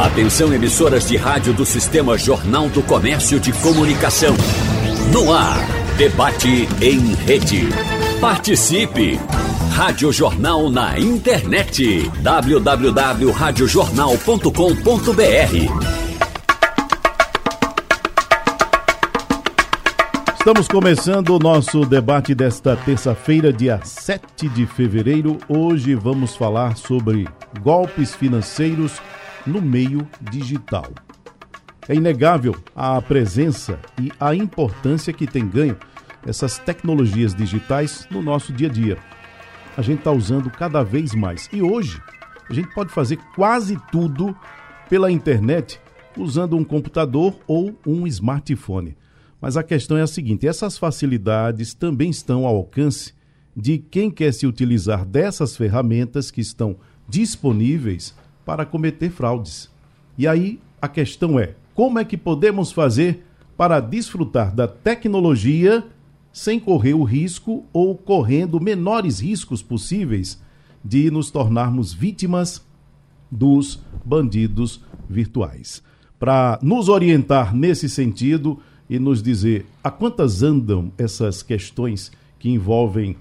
Atenção emissoras de rádio do Sistema Jornal do Comércio de Comunicação. No ar, debate em rede. Participe! Rádio Jornal na internet. www.radiojornal.com.br Estamos começando o nosso debate desta terça-feira, dia 7 de fevereiro. Hoje vamos falar sobre golpes financeiros no meio digital. É inegável a presença e a importância que tem ganho essas tecnologias digitais no nosso dia a dia. A gente está usando cada vez mais. E hoje, a gente pode fazer quase tudo pela internet usando um computador ou um smartphone. Mas a questão é a seguinte: essas facilidades também estão ao alcance de quem quer se utilizar dessas ferramentas que estão disponíveis para cometer fraudes. E aí a questão é: como é que podemos fazer para desfrutar da tecnologia sem correr o risco ou correndo menores riscos possíveis de nos tornarmos vítimas dos bandidos virtuais? Para nos orientar nesse sentido e nos dizer a quantas andam essas questões que envolvem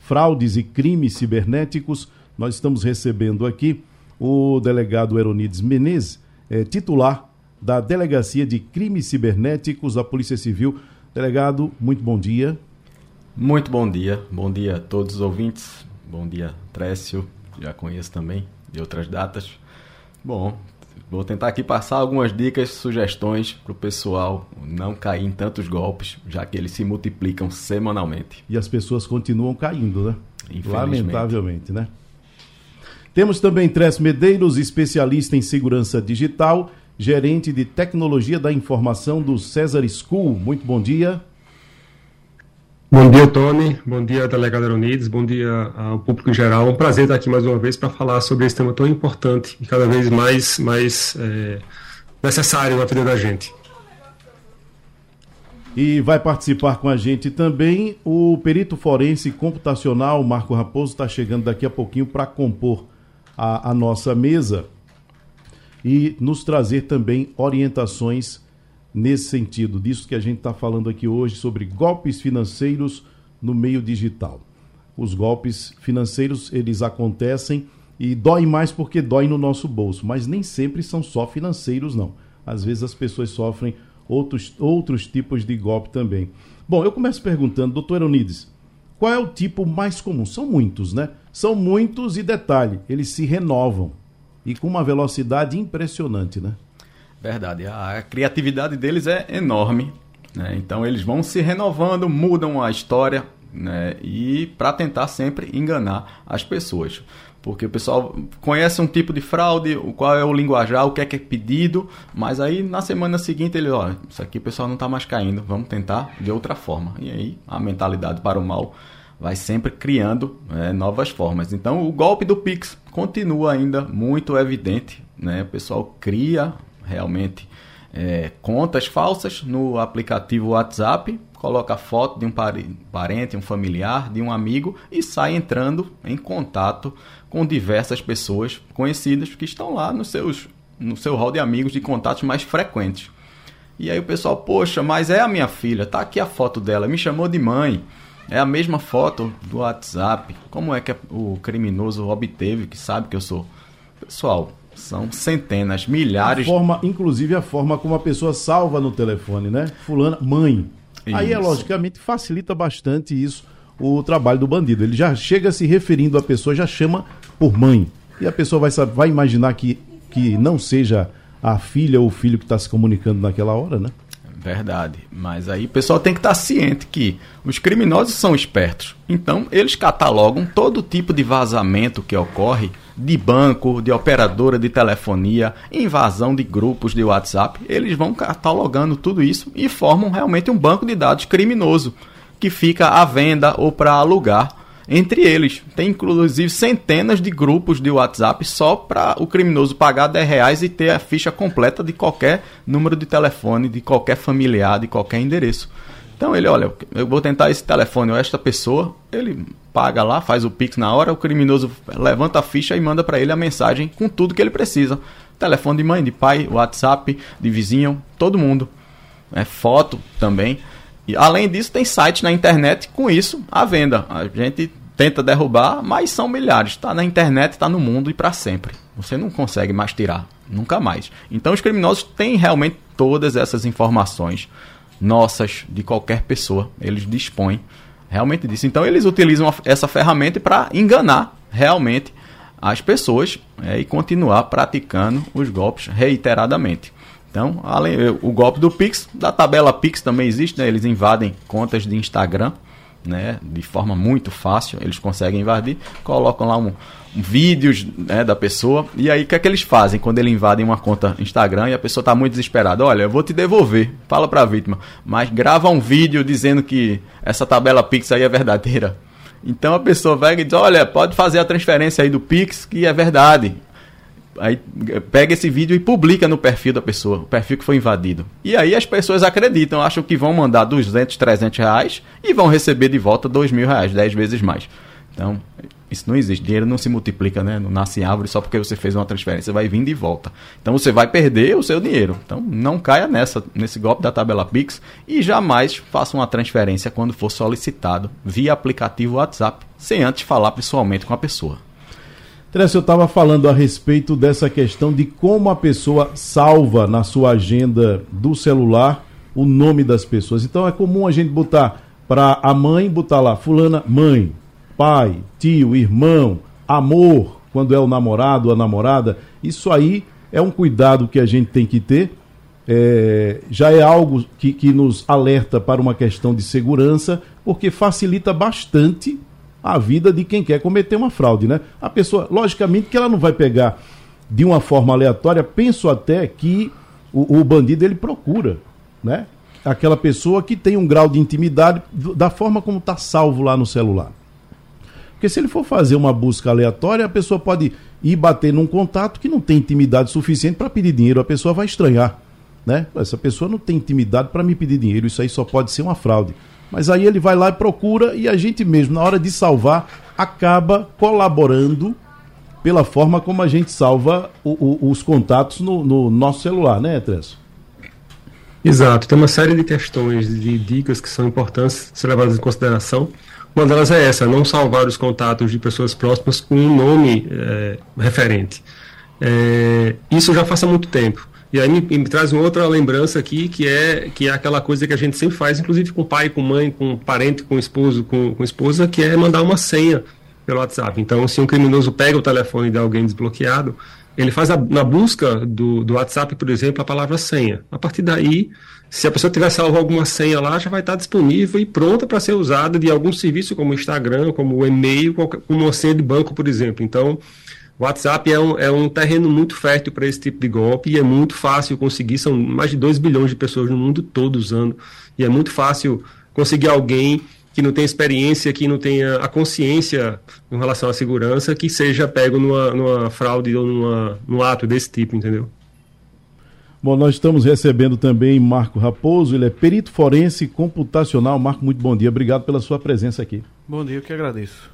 fraudes e crimes cibernéticos, nós estamos recebendo aqui o delegado Eronides Menezes, é, titular da Delegacia de Crimes Cibernéticos da Polícia Civil. Delegado, muito bom dia. Muito bom dia. Bom dia a todos os ouvintes. Bom dia, Trécio, já conheço também de outras datas. Bom, vou tentar aqui passar algumas dicas, sugestões para o pessoal não cair em tantos golpes, já que eles se multiplicam semanalmente. E as pessoas continuam caindo, né? Lamentavelmente, né? Temos também Tress Medeiros, especialista em segurança digital, gerente de tecnologia da informação do César School. Muito bom dia. Bom dia, Tony. Bom dia, delegado Unidos. Bom dia ao público em geral. É um prazer estar aqui mais uma vez para falar sobre esse tema tão importante e cada vez mais, mais é, necessário na vida da gente. E vai participar com a gente também o perito forense computacional Marco Raposo está chegando daqui a pouquinho para compor a, nossa mesa e nos trazer também orientações nesse sentido, disso que a gente está falando aqui hoje sobre golpes financeiros no meio digital. Os golpes financeiros, eles acontecem e dói mais porque dói no nosso bolso, mas nem sempre são só financeiros, não. Às vezes as pessoas sofrem outros, outros tipos de golpe também. Bom, eu começo perguntando, doutor Eunides, qual é o tipo mais comum? São muitos, né? São muitos e detalhe, eles se renovam e com uma velocidade impressionante, né? Verdade, a criatividade deles é enorme, né? Então eles vão se renovando, mudam a história, né? E para tentar sempre enganar as pessoas. Porque o pessoal conhece um tipo de fraude, qual é o linguajar, o que é que é pedido, mas aí na semana seguinte ele, ó, isso aqui o pessoal não está mais caindo, vamos tentar de outra forma. E aí a mentalidade para o mal vai sempre criando é, novas formas. Então o golpe do Pix continua ainda muito evidente, né? O pessoal cria realmente é, contas falsas no aplicativo WhatsApp, coloca foto de um parente, um familiar, de um amigo e sai entrando em contato com diversas pessoas conhecidas que estão lá nos seus, no seu hall de amigos de contatos mais frequentes. E aí o pessoal, poxa, mas é a minha filha, tá aqui a foto dela, me chamou de mãe. É a mesma foto do WhatsApp. Como é que o criminoso obteve que sabe que eu sou? Pessoal, são centenas, milhares. A forma, inclusive a forma como a pessoa salva no telefone, né? Fulana, mãe. Isso. Aí é logicamente facilita bastante isso o trabalho do bandido. Ele já chega se referindo à pessoa, já chama por mãe. E a pessoa vai, vai imaginar que, que não seja a filha ou o filho que está se comunicando naquela hora, né? Verdade. Mas aí o pessoal tem que estar tá ciente que os criminosos são espertos. Então, eles catalogam todo tipo de vazamento que ocorre de banco, de operadora de telefonia, invasão de grupos de WhatsApp. Eles vão catalogando tudo isso e formam realmente um banco de dados criminoso que fica à venda ou para alugar entre eles. Tem inclusive centenas de grupos de WhatsApp só para o criminoso pagar 10 reais e ter a ficha completa de qualquer número de telefone, de qualquer familiar, de qualquer endereço. Então ele, olha, eu vou tentar esse telefone ou esta pessoa, ele paga lá, faz o Pix na hora, o criminoso levanta a ficha e manda para ele a mensagem com tudo que ele precisa. telefone de mãe, de pai, WhatsApp, de vizinho, todo mundo. É, foto também. E além disso, tem site na internet com isso à venda. A gente tenta derrubar, mas são milhares. Está na internet, está no mundo e para sempre. Você não consegue mais tirar, nunca mais. Então os criminosos têm realmente todas essas informações nossas, de qualquer pessoa. Eles dispõem realmente disso. Então eles utilizam essa ferramenta para enganar realmente as pessoas é, e continuar praticando os golpes reiteradamente. Então, além o golpe do Pix, da tabela Pix também existe, né? Eles invadem contas de Instagram, né? De forma muito fácil, eles conseguem invadir, colocam lá um, um vídeos né, da pessoa e aí o que é que eles fazem quando eles invadem uma conta Instagram e a pessoa está muito desesperada? Olha, eu vou te devolver, fala para a vítima, mas grava um vídeo dizendo que essa tabela Pix aí é verdadeira. Então a pessoa vai e diz: Olha, pode fazer a transferência aí do Pix, que é verdade. Aí pega esse vídeo e publica no perfil da pessoa, o perfil que foi invadido. E aí as pessoas acreditam, acham que vão mandar 200, 300 reais e vão receber de volta 2 mil reais, 10 vezes mais. Então, isso não existe. Dinheiro não se multiplica, né? Não nasce em árvore só porque você fez uma transferência. Vai vir de volta. Então você vai perder o seu dinheiro. Então não caia nessa, nesse golpe da tabela Pix e jamais faça uma transferência quando for solicitado via aplicativo WhatsApp, sem antes falar pessoalmente com a pessoa. Teresa, eu estava falando a respeito dessa questão de como a pessoa salva na sua agenda do celular o nome das pessoas. Então é comum a gente botar para a mãe, botar lá, fulana, mãe, pai, tio, irmão, amor, quando é o namorado a namorada, isso aí é um cuidado que a gente tem que ter. É, já é algo que, que nos alerta para uma questão de segurança, porque facilita bastante a vida de quem quer cometer uma fraude, né? A pessoa, logicamente, que ela não vai pegar de uma forma aleatória, penso até que o, o bandido ele procura, né? Aquela pessoa que tem um grau de intimidade da forma como está salvo lá no celular. Porque se ele for fazer uma busca aleatória, a pessoa pode ir bater num contato que não tem intimidade suficiente para pedir dinheiro. A pessoa vai estranhar. Né? Essa pessoa não tem intimidade para me pedir dinheiro. Isso aí só pode ser uma fraude. Mas aí ele vai lá e procura e a gente mesmo, na hora de salvar, acaba colaborando pela forma como a gente salva o, o, os contatos no, no, nosso celular, né, Tresso? Exato. Tem uma série de questões, de dicas que são importantes ser levadas em consideração. Uma delas é essa, não salvar os contatos de pessoas próximas com um nome é, referente. É, isso já faz há muito tempo. E aí me, me, traz uma outra lembrança aqui, que é, que é aquela coisa que a gente sempre faz, inclusive com pai, com mãe, com parente, com esposo, com, com esposa, que é mandar uma senha pelo WhatsApp. Então, se um criminoso pega o telefone de alguém desbloqueado, ele faz a, na busca do, do WhatsApp, por exemplo, a palavra senha. A partir daí, se a pessoa tiver salvo alguma senha lá, já vai estar disponível e pronta para ser usada de algum serviço como o Instagram, como o e-mail, como uma senha de banco, por exemplo. Então, WhatsApp é um, é um terreno muito fértil para esse tipo de golpe e é muito fácil conseguir. São mais de 2 bilhões de pessoas no mundo todo usando. E é muito fácil conseguir alguém que não tenha experiência, que não tenha a consciência em relação à segurança, que seja pego numa, numa fraude ou numa, num ato desse tipo, entendeu? Bom, nós estamos recebendo também Marco Raposo, ele é perito forense computacional. Marco, muito bom dia, obrigado pela sua presença aqui. Bom dia, eu que agradeço.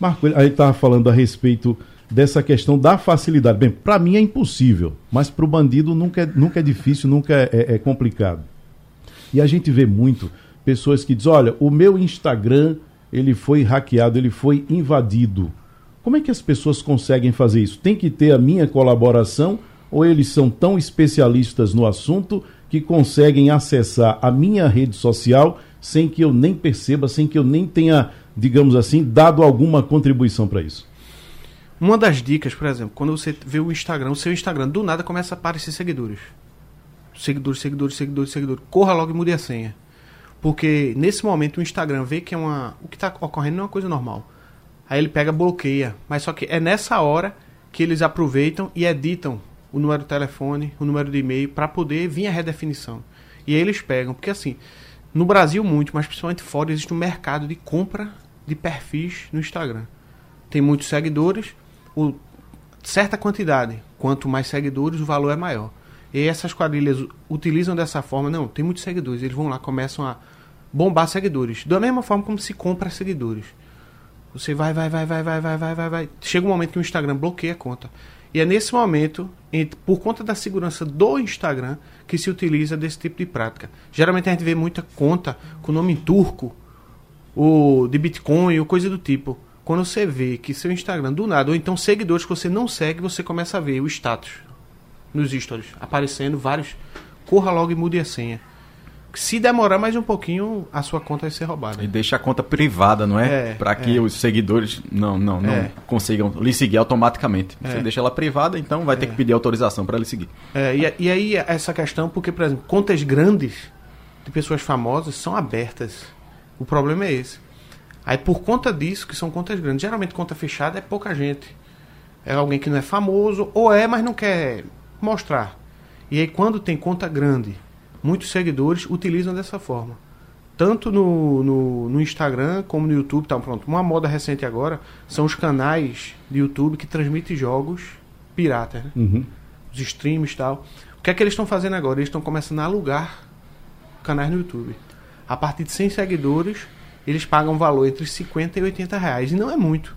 Marco, a gente estava falando a respeito dessa questão da facilidade. Bem, para mim é impossível, mas para o bandido nunca é, nunca é difícil, nunca é, é, é complicado. E a gente vê muito pessoas que dizem, olha, o meu Instagram ele foi hackeado, ele foi invadido. Como é que as pessoas conseguem fazer isso? Tem que ter a minha colaboração ou eles são tão especialistas no assunto que conseguem acessar a minha rede social sem que eu nem perceba, sem que eu nem tenha, digamos assim, dado alguma contribuição para isso? Uma das dicas, por exemplo, quando você vê o Instagram, o seu Instagram, do nada começa a aparecer seguidores. Seguidores, seguidores, seguidores, seguidores. Corra logo e mude a senha. Porque nesse momento o Instagram vê que é uma, o que está ocorrendo não é uma coisa normal. Aí ele pega, bloqueia. Mas só que é nessa hora que eles aproveitam e editam o número de telefone, o número de e-mail, para poder vir a redefinição. E aí eles pegam, porque assim, no Brasil muito, mas principalmente fora, existe um mercado de compra de perfis no Instagram. Tem muitos seguidores, o, certa quantidade, quanto mais seguidores, o valor é maior. E essas quadrilhas utilizam dessa forma, não, tem muitos seguidores, eles vão lá, começam a bombar seguidores. Da mesma forma como se compra seguidores. Você vai, vai, vai, vai, vai, vai, vai, vai, vai. Chega um momento que o Instagram bloqueia a conta. E é nesse momento, por conta da segurança do Instagram, que se utiliza desse tipo de prática. Geralmente a gente vê muita conta com nome em turco, ou de Bitcoin, ou coisa do tipo. Quando você vê que seu Instagram, do nada, ou então seguidores que você não segue, você começa a ver o status nos stories, aparecendo vários. Corra logo e mude a senha. Se demorar mais um pouquinho, a sua conta vai ser roubada. E deixa a conta privada, não é? é Para que é. os seguidores não, não, não é. consigam lhe seguir automaticamente. Você é. deixa ela privada, então vai ter é. que pedir autorização para lhe seguir. É, e, e aí essa questão, porque, por exemplo, contas grandes de pessoas famosas são abertas. O problema é esse. Aí por conta disso, que são contas grandes, geralmente conta fechada é pouca gente. É alguém que não é famoso, ou é, mas não quer mostrar. E aí quando tem conta grande muitos seguidores utilizam dessa forma. Tanto no, no, no Instagram como no YouTube. Tá, pronto. Uma moda recente agora são os canais de YouTube que transmitem jogos piratas. Né? Uhum. Os streams e tal. O que é que eles estão fazendo agora? Eles estão começando a alugar canais no YouTube. A partir de 100 seguidores, eles pagam um valor entre 50 e 80 reais. E não é muito.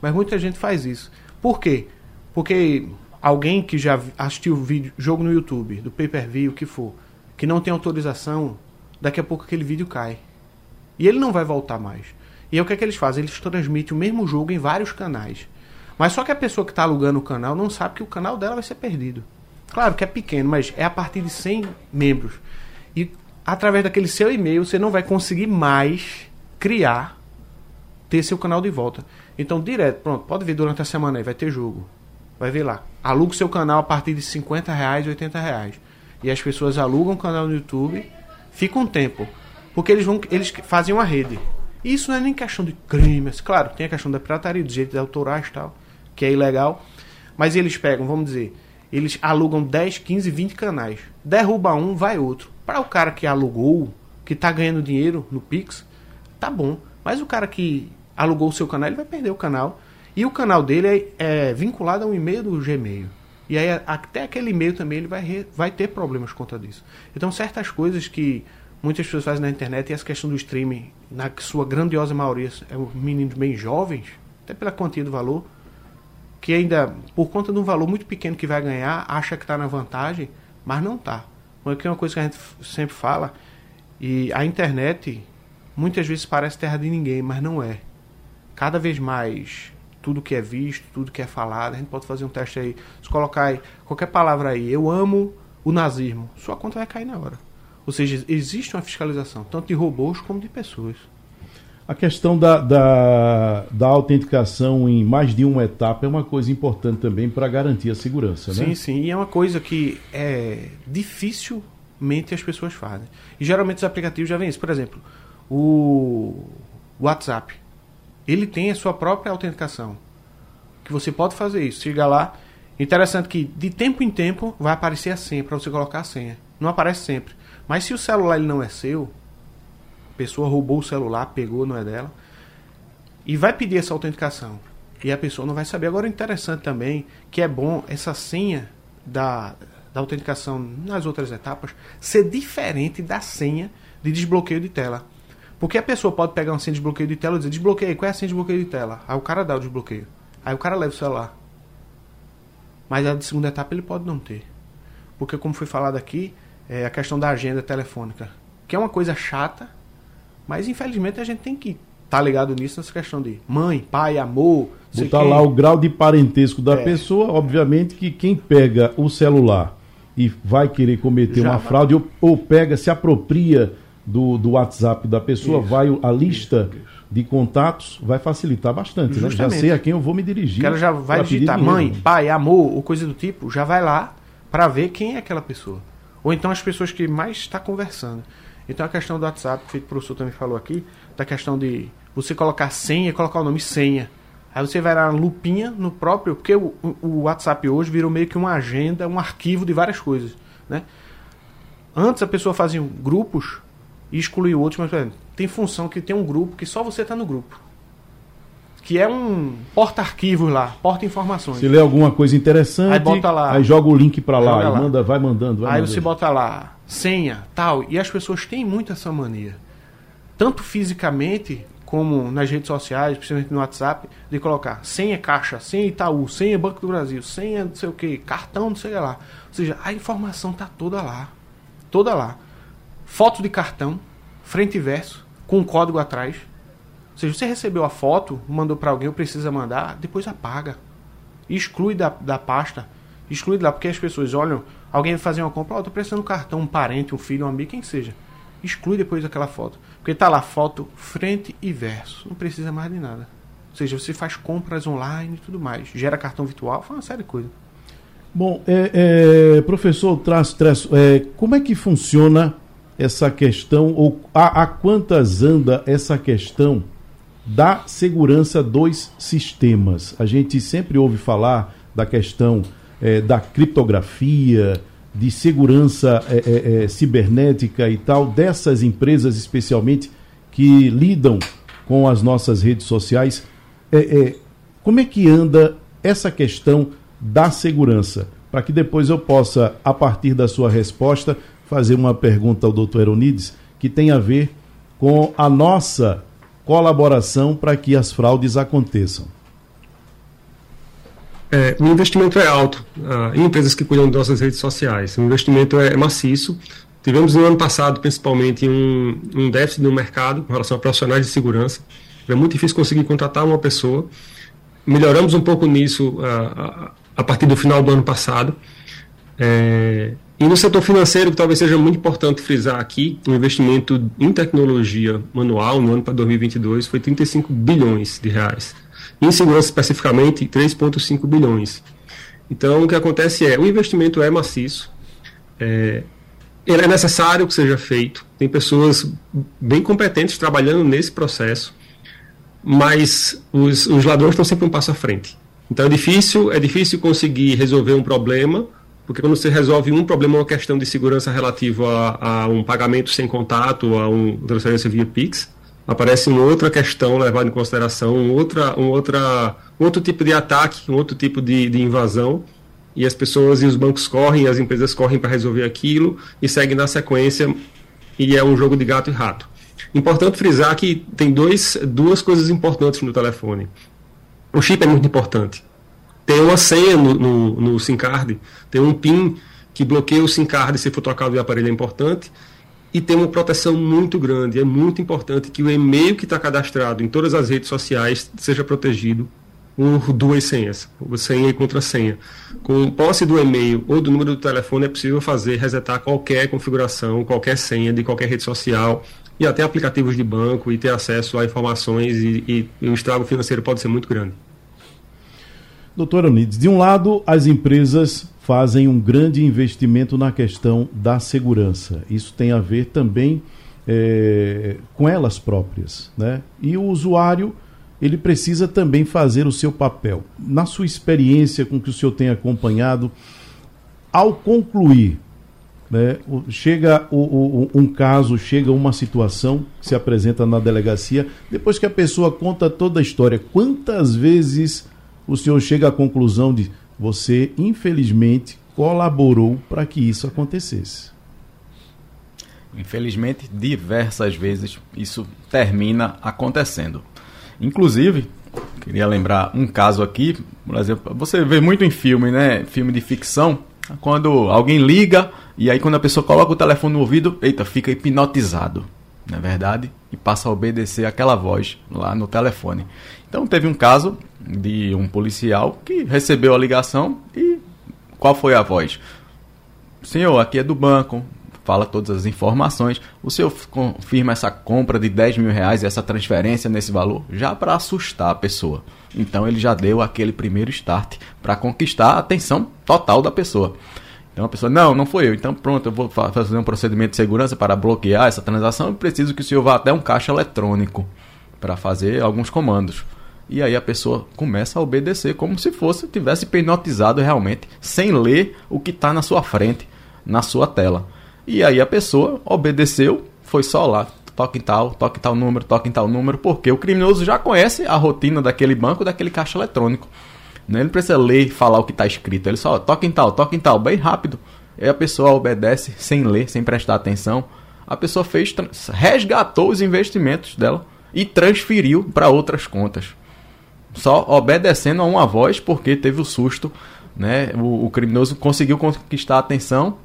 Mas muita gente faz isso. Por quê? Porque alguém que já assistiu vídeo, jogo no YouTube, do pay-per-view, o que for, que não tem autorização, daqui a pouco aquele vídeo cai. E ele não vai voltar mais. E aí o que é que eles fazem? Eles transmitem o mesmo jogo em vários canais. Mas só que a pessoa que está alugando o canal não sabe que o canal dela vai ser perdido. Claro que é pequeno, mas é a partir de 100 membros. E através daquele seu e-mail você não vai conseguir mais criar, ter seu canal de volta. Então, direto, pronto, pode ver durante a semana aí, vai ter jogo. Vai ver lá. Aluga o seu canal a partir de 50 reais, 80 reais e as pessoas alugam o canal no YouTube, fica um tempo. Porque eles vão eles fazem uma rede. E isso não é nem questão de crimes. Claro, tem a questão da pirataria, dos direitos autorais e tal, que é ilegal. Mas eles pegam, vamos dizer, eles alugam 10, 15, 20 canais. Derruba um, vai outro. Para o cara que alugou, que está ganhando dinheiro no Pix, tá bom. Mas o cara que alugou o seu canal, ele vai perder o canal. E o canal dele é, é vinculado a um e-mail do Gmail. E aí até aquele e-mail também ele vai, re, vai ter problemas contra disso. Então certas coisas que muitas pessoas fazem na internet e essa questão do streaming, na sua grandiosa maioria, é os meninos bem jovens, até pela quantia do valor, que ainda, por conta de um valor muito pequeno que vai ganhar, acha que está na vantagem, mas não está. Porque é uma coisa que a gente sempre fala, e a internet muitas vezes parece terra de ninguém, mas não é. Cada vez mais tudo que é visto, tudo que é falado. A gente pode fazer um teste aí. Se colocar aí, qualquer palavra aí, eu amo o nazismo, sua conta vai cair na hora. Ou seja, existe uma fiscalização, tanto de robôs como de pessoas. A questão da, da, da autenticação em mais de uma etapa é uma coisa importante também para garantir a segurança, né? Sim, sim. E é uma coisa que é dificilmente as pessoas fazem. E geralmente os aplicativos já vêm isso. Por exemplo, o WhatsApp ele tem a sua própria autenticação. Que você pode fazer isso. Chega lá. Interessante que de tempo em tempo vai aparecer a senha para você colocar a senha. Não aparece sempre. Mas se o celular ele não é seu, a pessoa roubou o celular, pegou, não é dela, e vai pedir essa autenticação. E a pessoa não vai saber. Agora, interessante também que é bom essa senha da, da autenticação nas outras etapas ser diferente da senha de desbloqueio de tela. Porque a pessoa pode pegar uma senha de desbloqueio de tela e dizer, desbloqueio, qual é a senha de desbloqueio de tela? Aí o cara dá o desbloqueio. Aí o cara leva o celular. Mas a de segunda etapa ele pode não ter. Porque como foi falado aqui, é a questão da agenda telefônica. Que é uma coisa chata, mas infelizmente a gente tem que estar tá ligado nisso, nessa questão de mãe, pai, amor. Botar lá o grau de parentesco da é. pessoa, obviamente que quem pega o celular e vai querer cometer Já uma fraude ou, ou pega, se apropria do, do WhatsApp da pessoa, isso, vai a lista isso, isso. de contatos, vai facilitar bastante. Né? Já sei a quem eu vou me dirigir. Que ela já vai digitar mãe, pai, amor, ou coisa do tipo, já vai lá para ver quem é aquela pessoa. Ou então as pessoas que mais está conversando. Então a questão do WhatsApp, que o professor também falou aqui, da questão de você colocar senha e colocar o nome senha. Aí você vai lá na lupinha no próprio, porque o, o WhatsApp hoje virou meio que uma agenda, um arquivo de várias coisas, né? Antes a pessoa fazia grupos e excluir o outro, mas exemplo, tem função que tem um grupo que só você está no grupo. Que é um porta-arquivos lá, porta-informações. Se lê alguma coisa interessante, aí, bota lá, aí joga o link para lá, lá. manda, vai mandando. Vai aí mandando. você bota lá, senha, tal, e as pessoas têm muito essa mania. Tanto fisicamente, como nas redes sociais, principalmente no WhatsApp, de colocar senha caixa, senha Itaú, senha Banco do Brasil, senha não sei o que, cartão não sei lá. Ou seja, a informação está toda lá. Toda lá. Foto de cartão, frente e verso, com um código atrás. Ou seja, você recebeu a foto, mandou para alguém, ou precisa mandar, depois apaga. Exclui da, da pasta. Exclui lá, porque as pessoas olham, alguém vai fazer uma compra, ó, oh, tô precisando um cartão, um parente, um filho, um amigo, quem seja. Exclui depois aquela foto. Porque tá lá foto frente e verso. Não precisa mais de nada. Ou seja, você faz compras online e tudo mais. Gera cartão virtual, faz uma série de coisas. Bom, é, é, professor Traço é, como é que funciona essa questão, ou a, a quantas anda essa questão da segurança dos sistemas? A gente sempre ouve falar da questão é, da criptografia, de segurança é, é, é, cibernética e tal, dessas empresas especialmente que lidam com as nossas redes sociais. É, é, como é que anda essa questão da segurança? Para que depois eu possa, a partir da sua resposta, fazer uma pergunta ao doutor Eronides que tem a ver com a nossa colaboração para que as fraudes aconteçam. É, o investimento é alto ah, em empresas que cuidam de nossas redes sociais. O investimento é maciço. Tivemos no ano passado, principalmente, um, um déficit no mercado com relação a profissionais de segurança. É muito difícil conseguir contratar uma pessoa. Melhoramos um pouco nisso ah, a, a partir do final do ano passado. É, e no setor financeiro, que talvez seja muito importante frisar aqui, o investimento em tecnologia manual no ano para 2022 foi 35 bilhões de reais. Em segurança, especificamente, 3,5 bilhões. Então, o que acontece é, o investimento é maciço, é, ele é necessário que seja feito, tem pessoas bem competentes trabalhando nesse processo, mas os, os ladrões estão sempre um passo à frente. Então, é difícil, é difícil conseguir resolver um problema, porque quando você resolve um problema, uma questão de segurança relativa a, a um pagamento sem contato, a uma transferência via Pix, aparece uma outra questão levada em consideração, um, outra, um, outra, outro tipo de ataque, um outro tipo de, de invasão, e as pessoas e os bancos correm, as empresas correm para resolver aquilo e seguem na sequência, e é um jogo de gato e rato. Importante frisar que tem dois, duas coisas importantes no telefone. O chip é muito importante. Tem uma senha no, no, no SIM card, tem um PIN que bloqueia o SIM card se for trocado de aparelho é importante e tem uma proteção muito grande. É muito importante que o e-mail que está cadastrado em todas as redes sociais seja protegido por duas senhas, senha e contrassenha. Com posse do e-mail ou do número do telefone é possível fazer resetar qualquer configuração, qualquer senha de qualquer rede social e até aplicativos de banco e ter acesso a informações e, e, e o estrago financeiro pode ser muito grande. Doutora Unides, de um lado, as empresas fazem um grande investimento na questão da segurança. Isso tem a ver também é, com elas próprias. Né? E o usuário ele precisa também fazer o seu papel. Na sua experiência com que o senhor tem acompanhado, ao concluir, né, chega o, o, um caso, chega uma situação que se apresenta na delegacia, depois que a pessoa conta toda a história, quantas vezes o senhor chega à conclusão de você, infelizmente, colaborou para que isso acontecesse. Infelizmente, diversas vezes isso termina acontecendo. Inclusive, queria lembrar um caso aqui, por exemplo, você vê muito em filme, né? Filme de ficção, quando alguém liga e aí quando a pessoa coloca o telefone no ouvido, eita, fica hipnotizado, não é verdade? E passa a obedecer aquela voz lá no telefone. Então teve um caso de um policial que recebeu a ligação e qual foi a voz? Senhor, aqui é do banco, fala todas as informações. O senhor confirma essa compra de 10 mil reais, essa transferência nesse valor, já para assustar a pessoa. Então ele já deu aquele primeiro start para conquistar a atenção total da pessoa. Então a pessoa, não, não foi eu. Então pronto, eu vou fazer um procedimento de segurança para bloquear essa transação e preciso que o senhor vá até um caixa eletrônico para fazer alguns comandos. E aí a pessoa começa a obedecer como se fosse tivesse hipnotizado realmente, sem ler o que está na sua frente, na sua tela. E aí a pessoa obedeceu, foi só lá, toque em tal, toque em tal número, toque em tal número, porque o criminoso já conhece a rotina daquele banco, daquele caixa eletrônico. Né? Ele não precisa ler e falar o que está escrito, ele só toque em tal, toque em tal, bem rápido. E a pessoa obedece sem ler, sem prestar atenção. A pessoa fez, resgatou os investimentos dela e transferiu para outras contas. Só obedecendo a uma voz porque teve o susto, né? O, o criminoso conseguiu conquistar a atenção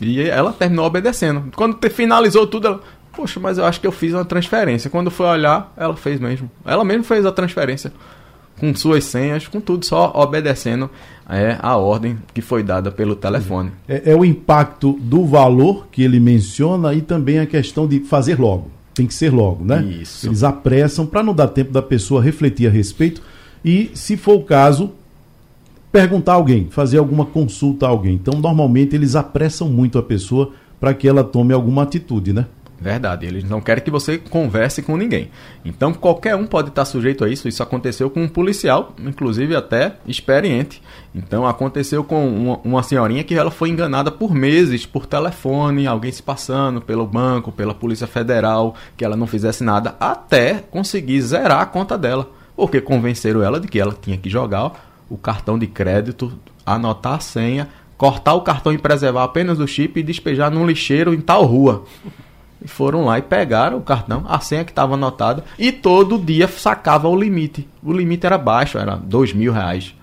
e ela terminou obedecendo. Quando finalizou tudo, ela, poxa, mas eu acho que eu fiz uma transferência. Quando foi olhar, ela fez mesmo. Ela mesmo fez a transferência com suas senhas, com tudo, só obedecendo é, a ordem que foi dada pelo telefone. É, é, o impacto do valor que ele menciona e também a questão de fazer logo. Tem que ser logo, né? Isso. Eles apressam para não dar tempo da pessoa refletir a respeito e, se for o caso, perguntar a alguém, fazer alguma consulta a alguém. Então, normalmente, eles apressam muito a pessoa para que ela tome alguma atitude, né? Verdade, eles não querem que você converse com ninguém. Então qualquer um pode estar sujeito a isso. Isso aconteceu com um policial, inclusive até experiente. Então aconteceu com uma, uma senhorinha que ela foi enganada por meses por telefone, alguém se passando pelo banco, pela Polícia Federal, que ela não fizesse nada, até conseguir zerar a conta dela. Porque convenceram ela de que ela tinha que jogar o cartão de crédito, anotar a senha, cortar o cartão e preservar apenas o chip e despejar num lixeiro em tal rua. E foram lá e pegaram o cartão, a senha que estava anotada, e todo dia sacava o limite. O limite era baixo, era dois mil reais.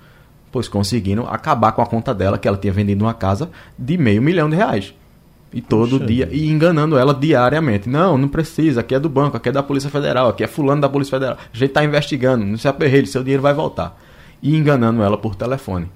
Pois conseguiram acabar com a conta dela, que ela tinha vendido uma casa de meio milhão de reais. E todo Puxa dia, e enganando ela diariamente. Não, não precisa, aqui é do banco, aqui é da Polícia Federal, aqui é fulano da Polícia Federal. A gente está investigando, não se aperreire, seu dinheiro vai voltar. E enganando ela por telefone.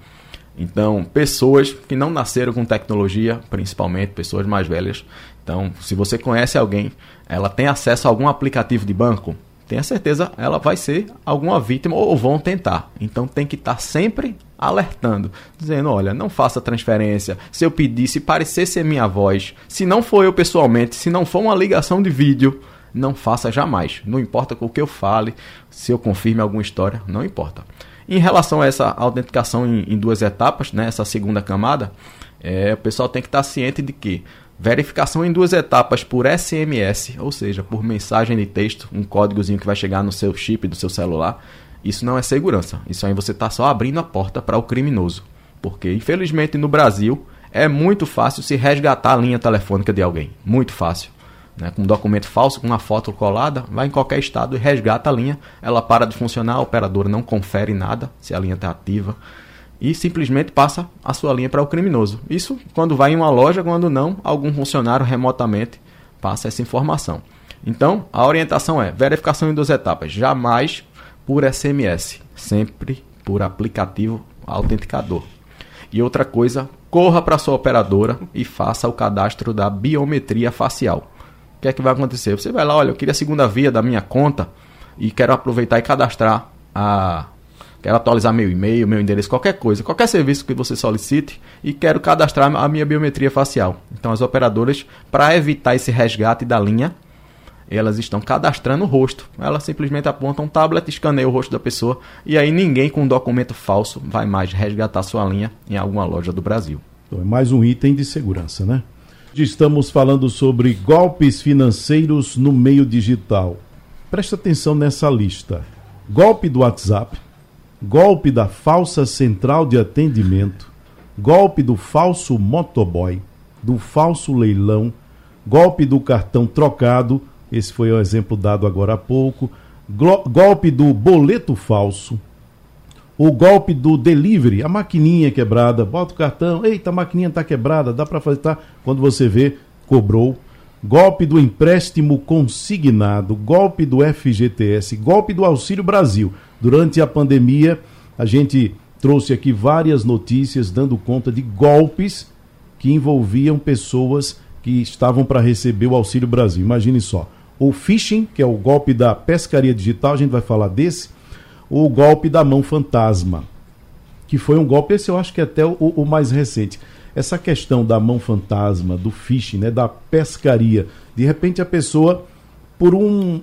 Então, pessoas que não nasceram com tecnologia, principalmente pessoas mais velhas, então, se você conhece alguém, ela tem acesso a algum aplicativo de banco, tenha certeza ela vai ser alguma vítima ou vão tentar. Então tem que estar sempre alertando, dizendo, olha, não faça transferência. Se eu pedir, se parecer ser minha voz, se não for eu pessoalmente, se não for uma ligação de vídeo, não faça jamais. Não importa com o que eu fale, se eu confirme alguma história, não importa. Em relação a essa autenticação em, em duas etapas, né, essa segunda camada, é, o pessoal tem que estar ciente de que Verificação em duas etapas por SMS, ou seja, por mensagem de texto, um códigozinho que vai chegar no seu chip do seu celular. Isso não é segurança. Isso aí você está só abrindo a porta para o criminoso. Porque, infelizmente, no Brasil é muito fácil se resgatar a linha telefônica de alguém. Muito fácil. Né? Com um documento falso, com uma foto colada, vai em qualquer estado e resgata a linha. Ela para de funcionar, a operadora não confere nada se a linha está ativa e simplesmente passa a sua linha para o criminoso. Isso quando vai em uma loja, quando não, algum funcionário remotamente passa essa informação. Então, a orientação é verificação em duas etapas, jamais por SMS, sempre por aplicativo autenticador. E outra coisa, corra para sua operadora e faça o cadastro da biometria facial. O que é que vai acontecer? Você vai lá, olha, eu queria a segunda via da minha conta e quero aproveitar e cadastrar a quero atualizar meu e-mail, meu endereço, qualquer coisa, qualquer serviço que você solicite e quero cadastrar a minha biometria facial. Então as operadoras, para evitar esse resgate da linha, elas estão cadastrando o rosto. Elas simplesmente apontam um tablet, escaneia o rosto da pessoa e aí ninguém com um documento falso vai mais resgatar sua linha em alguma loja do Brasil. Então é mais um item de segurança, né? Estamos falando sobre golpes financeiros no meio digital. Presta atenção nessa lista: golpe do WhatsApp, golpe da falsa central de atendimento, golpe do falso motoboy, do falso leilão, golpe do cartão trocado, esse foi o exemplo dado agora há pouco, golpe do boleto falso, o golpe do delivery, a maquininha quebrada, bota o cartão, eita, a maquininha está quebrada, dá para fazer, tá? Quando você vê, cobrou. Golpe do empréstimo consignado, golpe do FGTS, golpe do Auxílio Brasil. Durante a pandemia, a gente trouxe aqui várias notícias dando conta de golpes que envolviam pessoas que estavam para receber o Auxílio Brasil. Imagine só. O phishing, que é o golpe da pescaria digital, a gente vai falar desse. O golpe da mão fantasma, que foi um golpe, esse eu acho que é até o, o mais recente. Essa questão da mão fantasma, do phishing, né, da pescaria. De repente a pessoa, por um,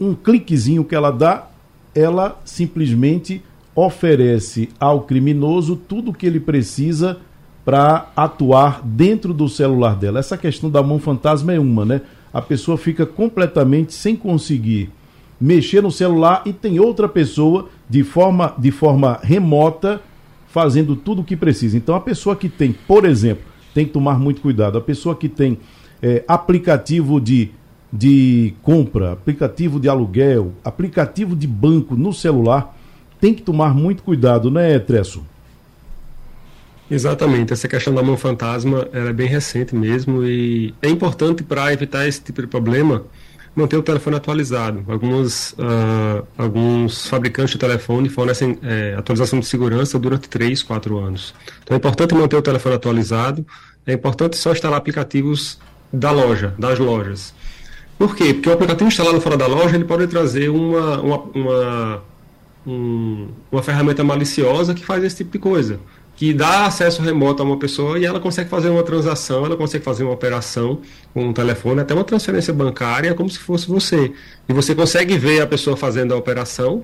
um cliquezinho que ela dá, ela simplesmente oferece ao criminoso tudo o que ele precisa para atuar dentro do celular dela. Essa questão da mão fantasma é uma, né? A pessoa fica completamente sem conseguir mexer no celular e tem outra pessoa de forma, de forma remota fazendo tudo o que precisa. Então a pessoa que tem, por exemplo, tem que tomar muito cuidado. A pessoa que tem é, aplicativo de de compra, aplicativo de aluguel, aplicativo de banco no celular, tem que tomar muito cuidado, né, Tresso? Exatamente, essa questão da mão fantasma é bem recente mesmo e é importante para evitar esse tipo de problema manter o telefone atualizado. Alguns, uh, alguns fabricantes de telefone fornecem é, atualização de segurança durante 3, 4 anos. Então é importante manter o telefone atualizado, é importante só instalar aplicativos da loja, das lojas. Por quê? Porque o aplicativo instalado fora da loja ele pode trazer uma, uma, uma, um, uma ferramenta maliciosa que faz esse tipo de coisa que dá acesso remoto a uma pessoa e ela consegue fazer uma transação, ela consegue fazer uma operação com um telefone, até uma transferência bancária, como se fosse você. E você consegue ver a pessoa fazendo a operação,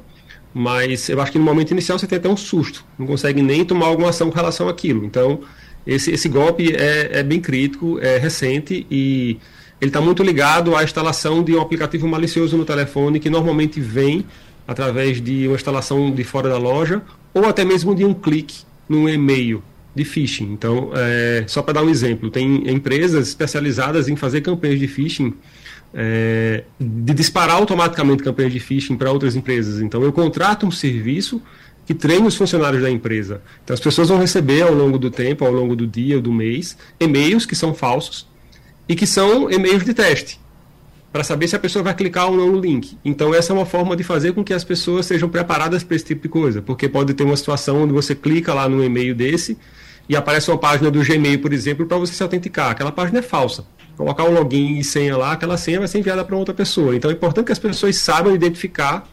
mas eu acho que no momento inicial você tem até um susto, não consegue nem tomar alguma ação com relação àquilo. Então, esse, esse golpe é, é bem crítico, é recente e ele está muito ligado à instalação de um aplicativo malicioso no telefone que normalmente vem através de uma instalação de fora da loja ou até mesmo de um clique num e-mail de phishing. Então, é, só para dar um exemplo, tem empresas especializadas em fazer campanhas de phishing, é, de disparar automaticamente campanhas de phishing para outras empresas. Então, eu contrato um serviço que treina os funcionários da empresa. Então, as pessoas vão receber ao longo do tempo, ao longo do dia ou do mês, e-mails que são falsos e que são e-mails de teste para saber se a pessoa vai clicar ou não no link. Então, essa é uma forma de fazer com que as pessoas sejam preparadas para esse tipo de coisa, porque pode ter uma situação onde você clica lá no e-mail desse e aparece uma página do Gmail, por exemplo, para você se autenticar. Aquela página é falsa. Colocar um login e senha lá, aquela senha vai ser enviada para outra pessoa. Então, é importante que as pessoas saibam identificar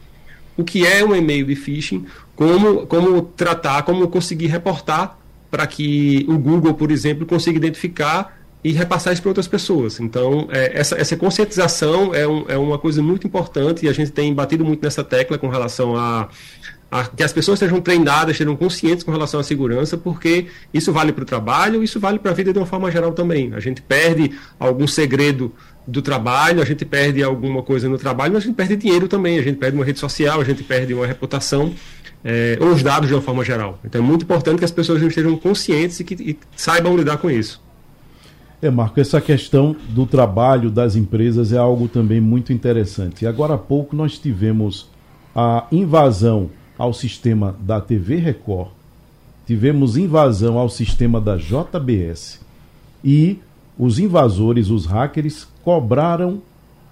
o que é um e-mail de phishing, como, como tratar, como conseguir reportar para que o Google, por exemplo, consiga identificar e repassar isso para outras pessoas. Então, é, essa, essa conscientização é, um, é uma coisa muito importante e a gente tem batido muito nessa tecla com relação a, a que as pessoas sejam treinadas, sejam conscientes com relação à segurança, porque isso vale para o trabalho, isso vale para a vida de uma forma geral também. A gente perde algum segredo do trabalho, a gente perde alguma coisa no trabalho, mas a gente perde dinheiro também, a gente perde uma rede social, a gente perde uma reputação. É, ou os dados de uma forma geral. Então é muito importante que as pessoas estejam conscientes e que e saibam lidar com isso. É, Marco, essa questão do trabalho das empresas é algo também muito interessante. Agora há pouco nós tivemos a invasão ao sistema da TV Record, tivemos invasão ao sistema da JBS e os invasores, os hackers, cobraram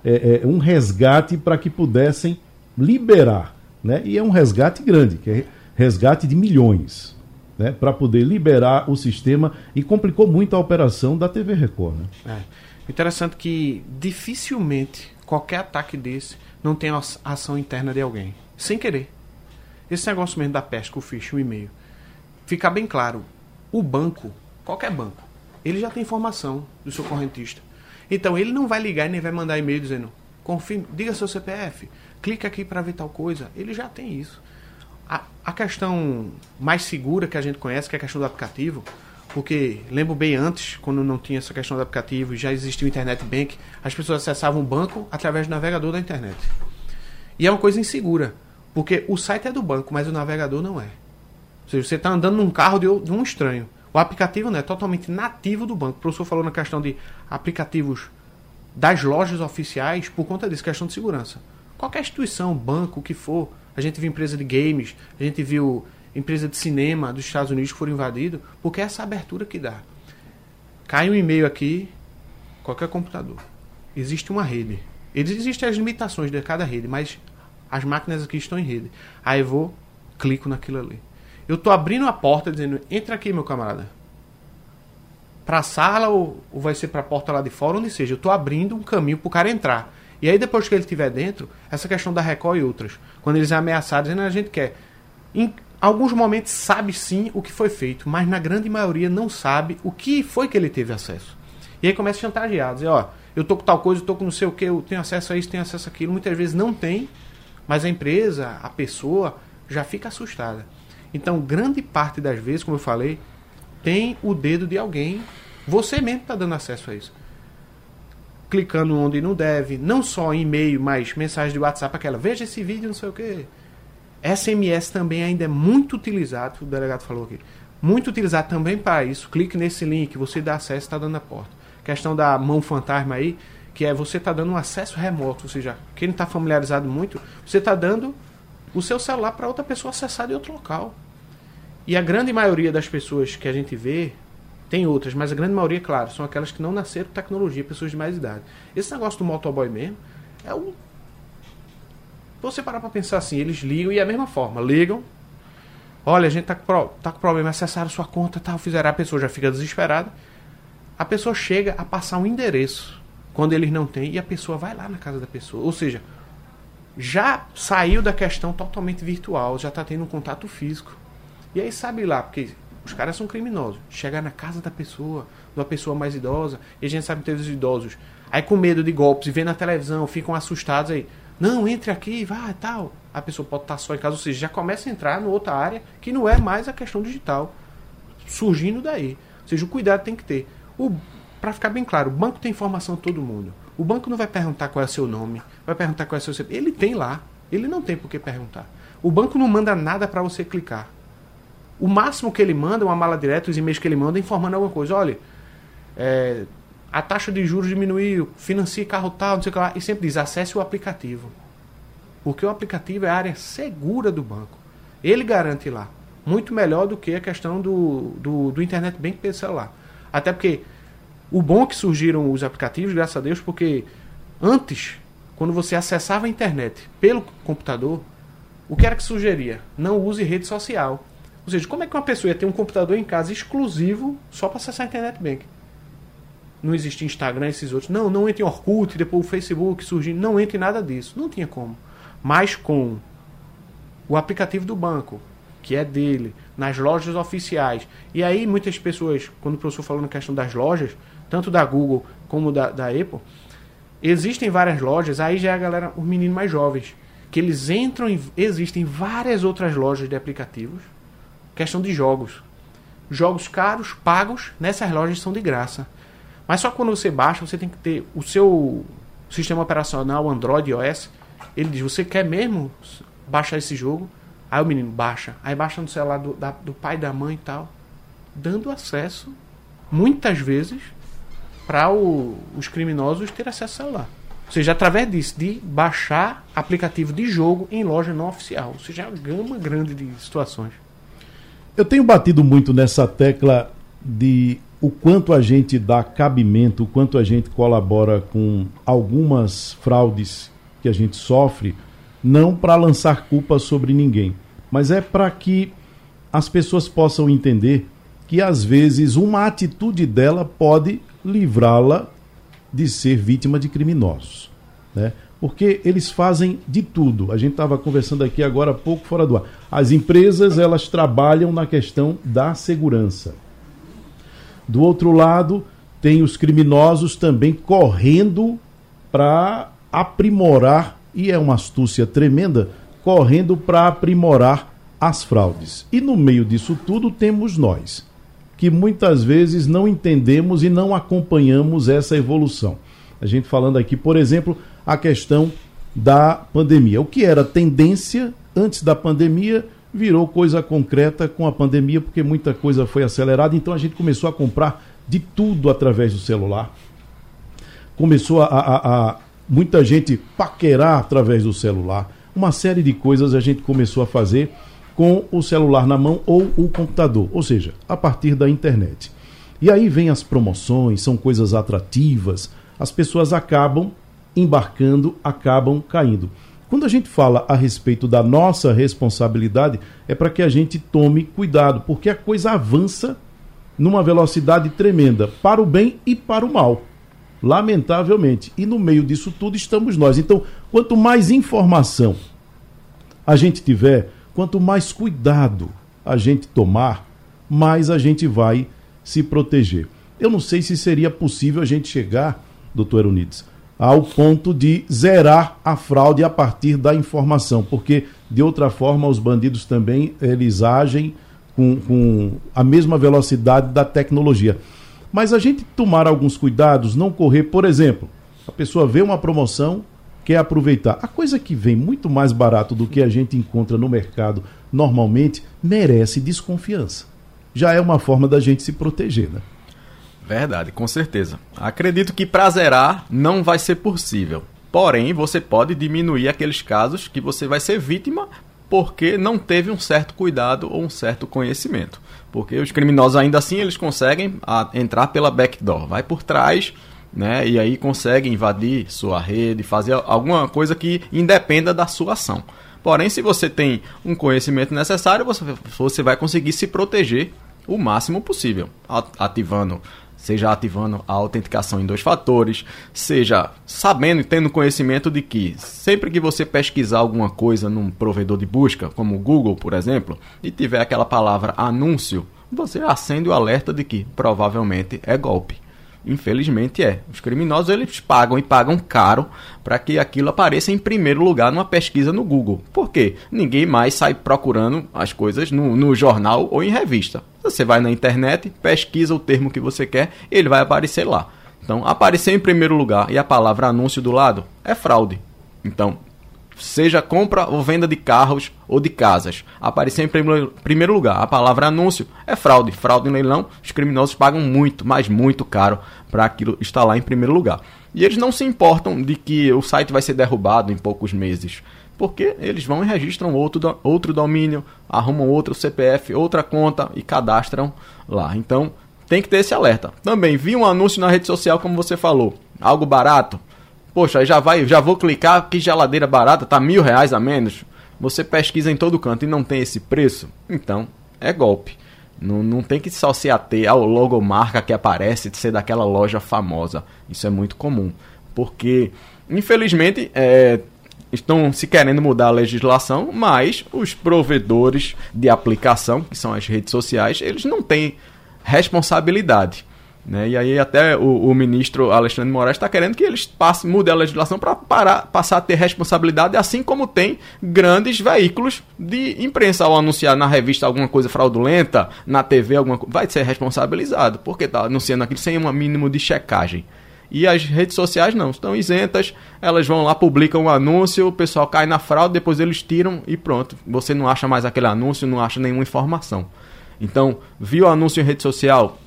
é, é, um resgate para que pudessem liberar. Né? E é um resgate grande, que é resgate de milhões né, para poder liberar o sistema e complicou muito a operação da TV Record. Né? É. Interessante que dificilmente qualquer ataque desse não tem ação interna de alguém, sem querer. Esse negócio mesmo da pesca, o ficha, o e-mail. Fica bem claro, o banco, qualquer banco, ele já tem informação do seu correntista. Então ele não vai ligar e nem vai mandar e-mail dizendo, confirme, diga seu CPF, clique aqui para ver tal coisa. Ele já tem isso. A, questão mais segura que a gente conhece, que é a questão do aplicativo, porque lembro bem antes, quando não tinha essa questão do aplicativo, já existia o Internet Bank, as pessoas acessavam o banco através do navegador da internet. E é uma coisa insegura, porque o site é do banco, mas o navegador não é. Ou seja, você está andando num carro de, de, um estranho. O aplicativo não é totalmente nativo do banco. O professor falou na questão de aplicativos das lojas oficiais por conta disso, questão de segurança. Qualquer instituição, banco, o que for, a gente viu empresa de games, a gente viu empresa de cinema dos Estados Unidos que foram invadidos, porque é essa abertura que dá. Cai um e-mail aqui, qualquer computador. Existe uma rede. Existem as limitações de cada rede, mas as máquinas aqui estão em rede. Aí eu vou, clico naquilo ali. Eu estou abrindo a porta dizendo: entra aqui, meu camarada. Para a sala ou, ou vai ser para a porta lá de fora, onde seja. Eu estou abrindo um caminho para o cara entrar. E aí, depois que ele estiver dentro, essa questão da Record e outras, quando eles ameaçaram, dizendo a gente quer. Em alguns momentos sabe sim o que foi feito, mas na grande maioria não sabe o que foi que ele teve acesso. E aí começa a chantagear, dizer, ó, eu tô com tal coisa, eu tô com não sei o que, eu tenho acesso a isso, tenho acesso a aquilo. Muitas vezes não tem, mas a empresa, a pessoa, já fica assustada. Então, grande parte das vezes, como eu falei, tem o dedo de alguém, você mesmo está dando acesso a isso clicando onde não deve, não só e-mail, mas mensagem de WhatsApp, aquela, veja esse vídeo, não sei o que. SMS também ainda é muito utilizado, o delegado falou aqui, muito utilizado também para isso. Clique nesse link, você dá acesso, está dando a porta. Questão da mão fantasma aí, que é você está dando um acesso remoto, ou seja, quem não está familiarizado muito, você está dando o seu celular para outra pessoa acessar de outro local. E a grande maioria das pessoas que a gente vê, tem outras, mas a grande maioria, claro, são aquelas que não nasceram com tecnologia, pessoas de mais idade. Esse negócio do motoboy mesmo é um. Você parar para pensar assim, eles ligam e é a mesma forma, ligam. Olha, a gente tá com, pro... tá com problema, acessaram sua conta, tal, fizeram, a pessoa já fica desesperada. A pessoa chega a passar um endereço quando eles não têm e a pessoa vai lá na casa da pessoa. Ou seja, já saiu da questão totalmente virtual, já está tendo um contato físico. E aí sabe lá, porque os caras são criminosos. Chegar na casa da pessoa, de uma pessoa mais idosa, e a gente sabe que os idosos. Aí com medo de golpes e vendo na televisão, ficam assustados aí. Não, entre aqui, vai tal. A pessoa pode estar só em casa, ou seja, já começa a entrar em outra área que não é mais a questão digital. Surgindo daí. Ou seja, o cuidado tem que ter. Para ficar bem claro, o banco tem informação de todo mundo. O banco não vai perguntar qual é o seu nome, vai perguntar qual é o seu. Ele tem lá. Ele não tem por que perguntar. O banco não manda nada para você clicar. O máximo que ele manda, uma mala direta, os e-mails que ele manda, informando alguma coisa. Olha, é, a taxa de juros diminuiu, financie carro tal, não sei o que lá. E sempre diz, acesse o aplicativo. Porque o aplicativo é a área segura do banco. Ele garante lá. Muito melhor do que a questão do, do, do internet bank pelo celular. Até porque o bom é que surgiram os aplicativos, graças a Deus, porque antes, quando você acessava a internet pelo computador, o que era que sugeria? Não use rede social. Ou seja, como é que uma pessoa ia ter um computador em casa exclusivo só para acessar a internet bank? Não existia Instagram, esses outros. Não, não entre em Orkut, depois o Facebook surgindo. Não entre em nada disso. Não tinha como. Mas com o aplicativo do banco, que é dele, nas lojas oficiais. E aí muitas pessoas, quando o professor falou na questão das lojas, tanto da Google como da, da Apple, existem várias lojas, aí já é a galera, os meninos mais jovens, que eles entram em. Existem várias outras lojas de aplicativos, questão de jogos. Jogos caros, pagos, nessas lojas são de graça. Mas só quando você baixa, você tem que ter o seu sistema operacional Android iOS. Ele diz: Você quer mesmo baixar esse jogo? Aí o menino baixa. Aí baixa no celular do, da, do pai, da mãe e tal. Dando acesso, muitas vezes, para os criminosos ter acesso ao celular. Ou seja, através disso, de baixar aplicativo de jogo em loja não oficial. Ou seja, é uma gama grande de situações. Eu tenho batido muito nessa tecla de o quanto a gente dá cabimento, o quanto a gente colabora com algumas fraudes que a gente sofre, não para lançar culpa sobre ninguém, mas é para que as pessoas possam entender que às vezes uma atitude dela pode livrá-la de ser vítima de criminosos. Né? Porque eles fazem de tudo. A gente estava conversando aqui agora há pouco fora do ar. As empresas elas trabalham na questão da segurança. Do outro lado, tem os criminosos também correndo para aprimorar, e é uma astúcia tremenda, correndo para aprimorar as fraudes. E no meio disso tudo temos nós que muitas vezes não entendemos e não acompanhamos essa evolução. A gente falando aqui, por exemplo, a questão da pandemia. O que era tendência antes da pandemia virou coisa concreta com a pandemia, porque muita coisa foi acelerada, então a gente começou a comprar de tudo através do celular. Começou a, a, a muita gente paquerar através do celular. Uma série de coisas a gente começou a fazer com o celular na mão ou o computador, ou seja, a partir da internet. E aí vem as promoções, são coisas atrativas, as pessoas acabam embarcando, acabam caindo. Quando a gente fala a respeito da nossa responsabilidade, é para que a gente tome cuidado, porque a coisa avança numa velocidade tremenda, para o bem e para o mal. Lamentavelmente. E no meio disso tudo estamos nós. Então, quanto mais informação a gente tiver, quanto mais cuidado a gente tomar, mais a gente vai se proteger. Eu não sei se seria possível a gente chegar, doutor Eronides, ao ponto de zerar a fraude a partir da informação, porque de outra forma os bandidos também eles agem com, com a mesma velocidade da tecnologia. Mas a gente tomar alguns cuidados, não correr, por exemplo, a pessoa vê uma promoção, quer aproveitar. A coisa que vem muito mais barato do que a gente encontra no mercado normalmente merece desconfiança. Já é uma forma da gente se proteger, né? Verdade, com certeza. Acredito que para zerar não vai ser possível. Porém, você pode diminuir aqueles casos que você vai ser vítima porque não teve um certo cuidado ou um certo conhecimento. Porque os criminosos ainda assim eles conseguem a, entrar pela backdoor, vai por trás, né? E aí conseguem invadir sua rede, fazer alguma coisa que independa da sua ação. Porém, se você tem um conhecimento necessário, você, você vai conseguir se proteger o máximo possível, ativando seja ativando a autenticação em dois fatores, seja sabendo e tendo conhecimento de que sempre que você pesquisar alguma coisa num provedor de busca, como o Google, por exemplo, e tiver aquela palavra anúncio, você acende o alerta de que provavelmente é golpe. Infelizmente é. Os criminosos eles pagam e pagam caro para que aquilo apareça em primeiro lugar numa pesquisa no Google. Por quê? Ninguém mais sai procurando as coisas no, no jornal ou em revista. Você vai na internet, pesquisa o termo que você quer, ele vai aparecer lá. Então, aparecer em primeiro lugar e a palavra anúncio do lado é fraude. Então, seja compra ou venda de carros ou de casas. Aparecer em primeiro lugar. A palavra anúncio é fraude. Fraude em leilão, os criminosos pagam muito, mas muito caro para aquilo estar lá em primeiro lugar. E eles não se importam de que o site vai ser derrubado em poucos meses. Porque eles vão e registram outro, outro domínio, arrumam outro CPF, outra conta e cadastram lá. Então tem que ter esse alerta. Também vi um anúncio na rede social, como você falou. Algo barato, Poxa, já vai, já vou clicar, que geladeira barata, tá mil reais a menos. Você pesquisa em todo canto e não tem esse preço, então é golpe. Não, não tem que só se ater ao logomarca que aparece de ser daquela loja famosa. Isso é muito comum. Porque, infelizmente, é, estão se querendo mudar a legislação, mas os provedores de aplicação, que são as redes sociais, eles não têm responsabilidade. Né? E aí até o, o ministro Alexandre Moraes está querendo que eles passem, mudem a legislação para passar a ter responsabilidade, assim como tem grandes veículos de imprensa ao anunciar na revista alguma coisa fraudulenta, na TV alguma coisa, vai ser responsabilizado, porque está anunciando aquilo sem um mínimo de checagem. E as redes sociais não, estão isentas, elas vão lá, publicam um anúncio, o pessoal cai na fraude, depois eles tiram e pronto. Você não acha mais aquele anúncio, não acha nenhuma informação. Então, viu o anúncio em rede social?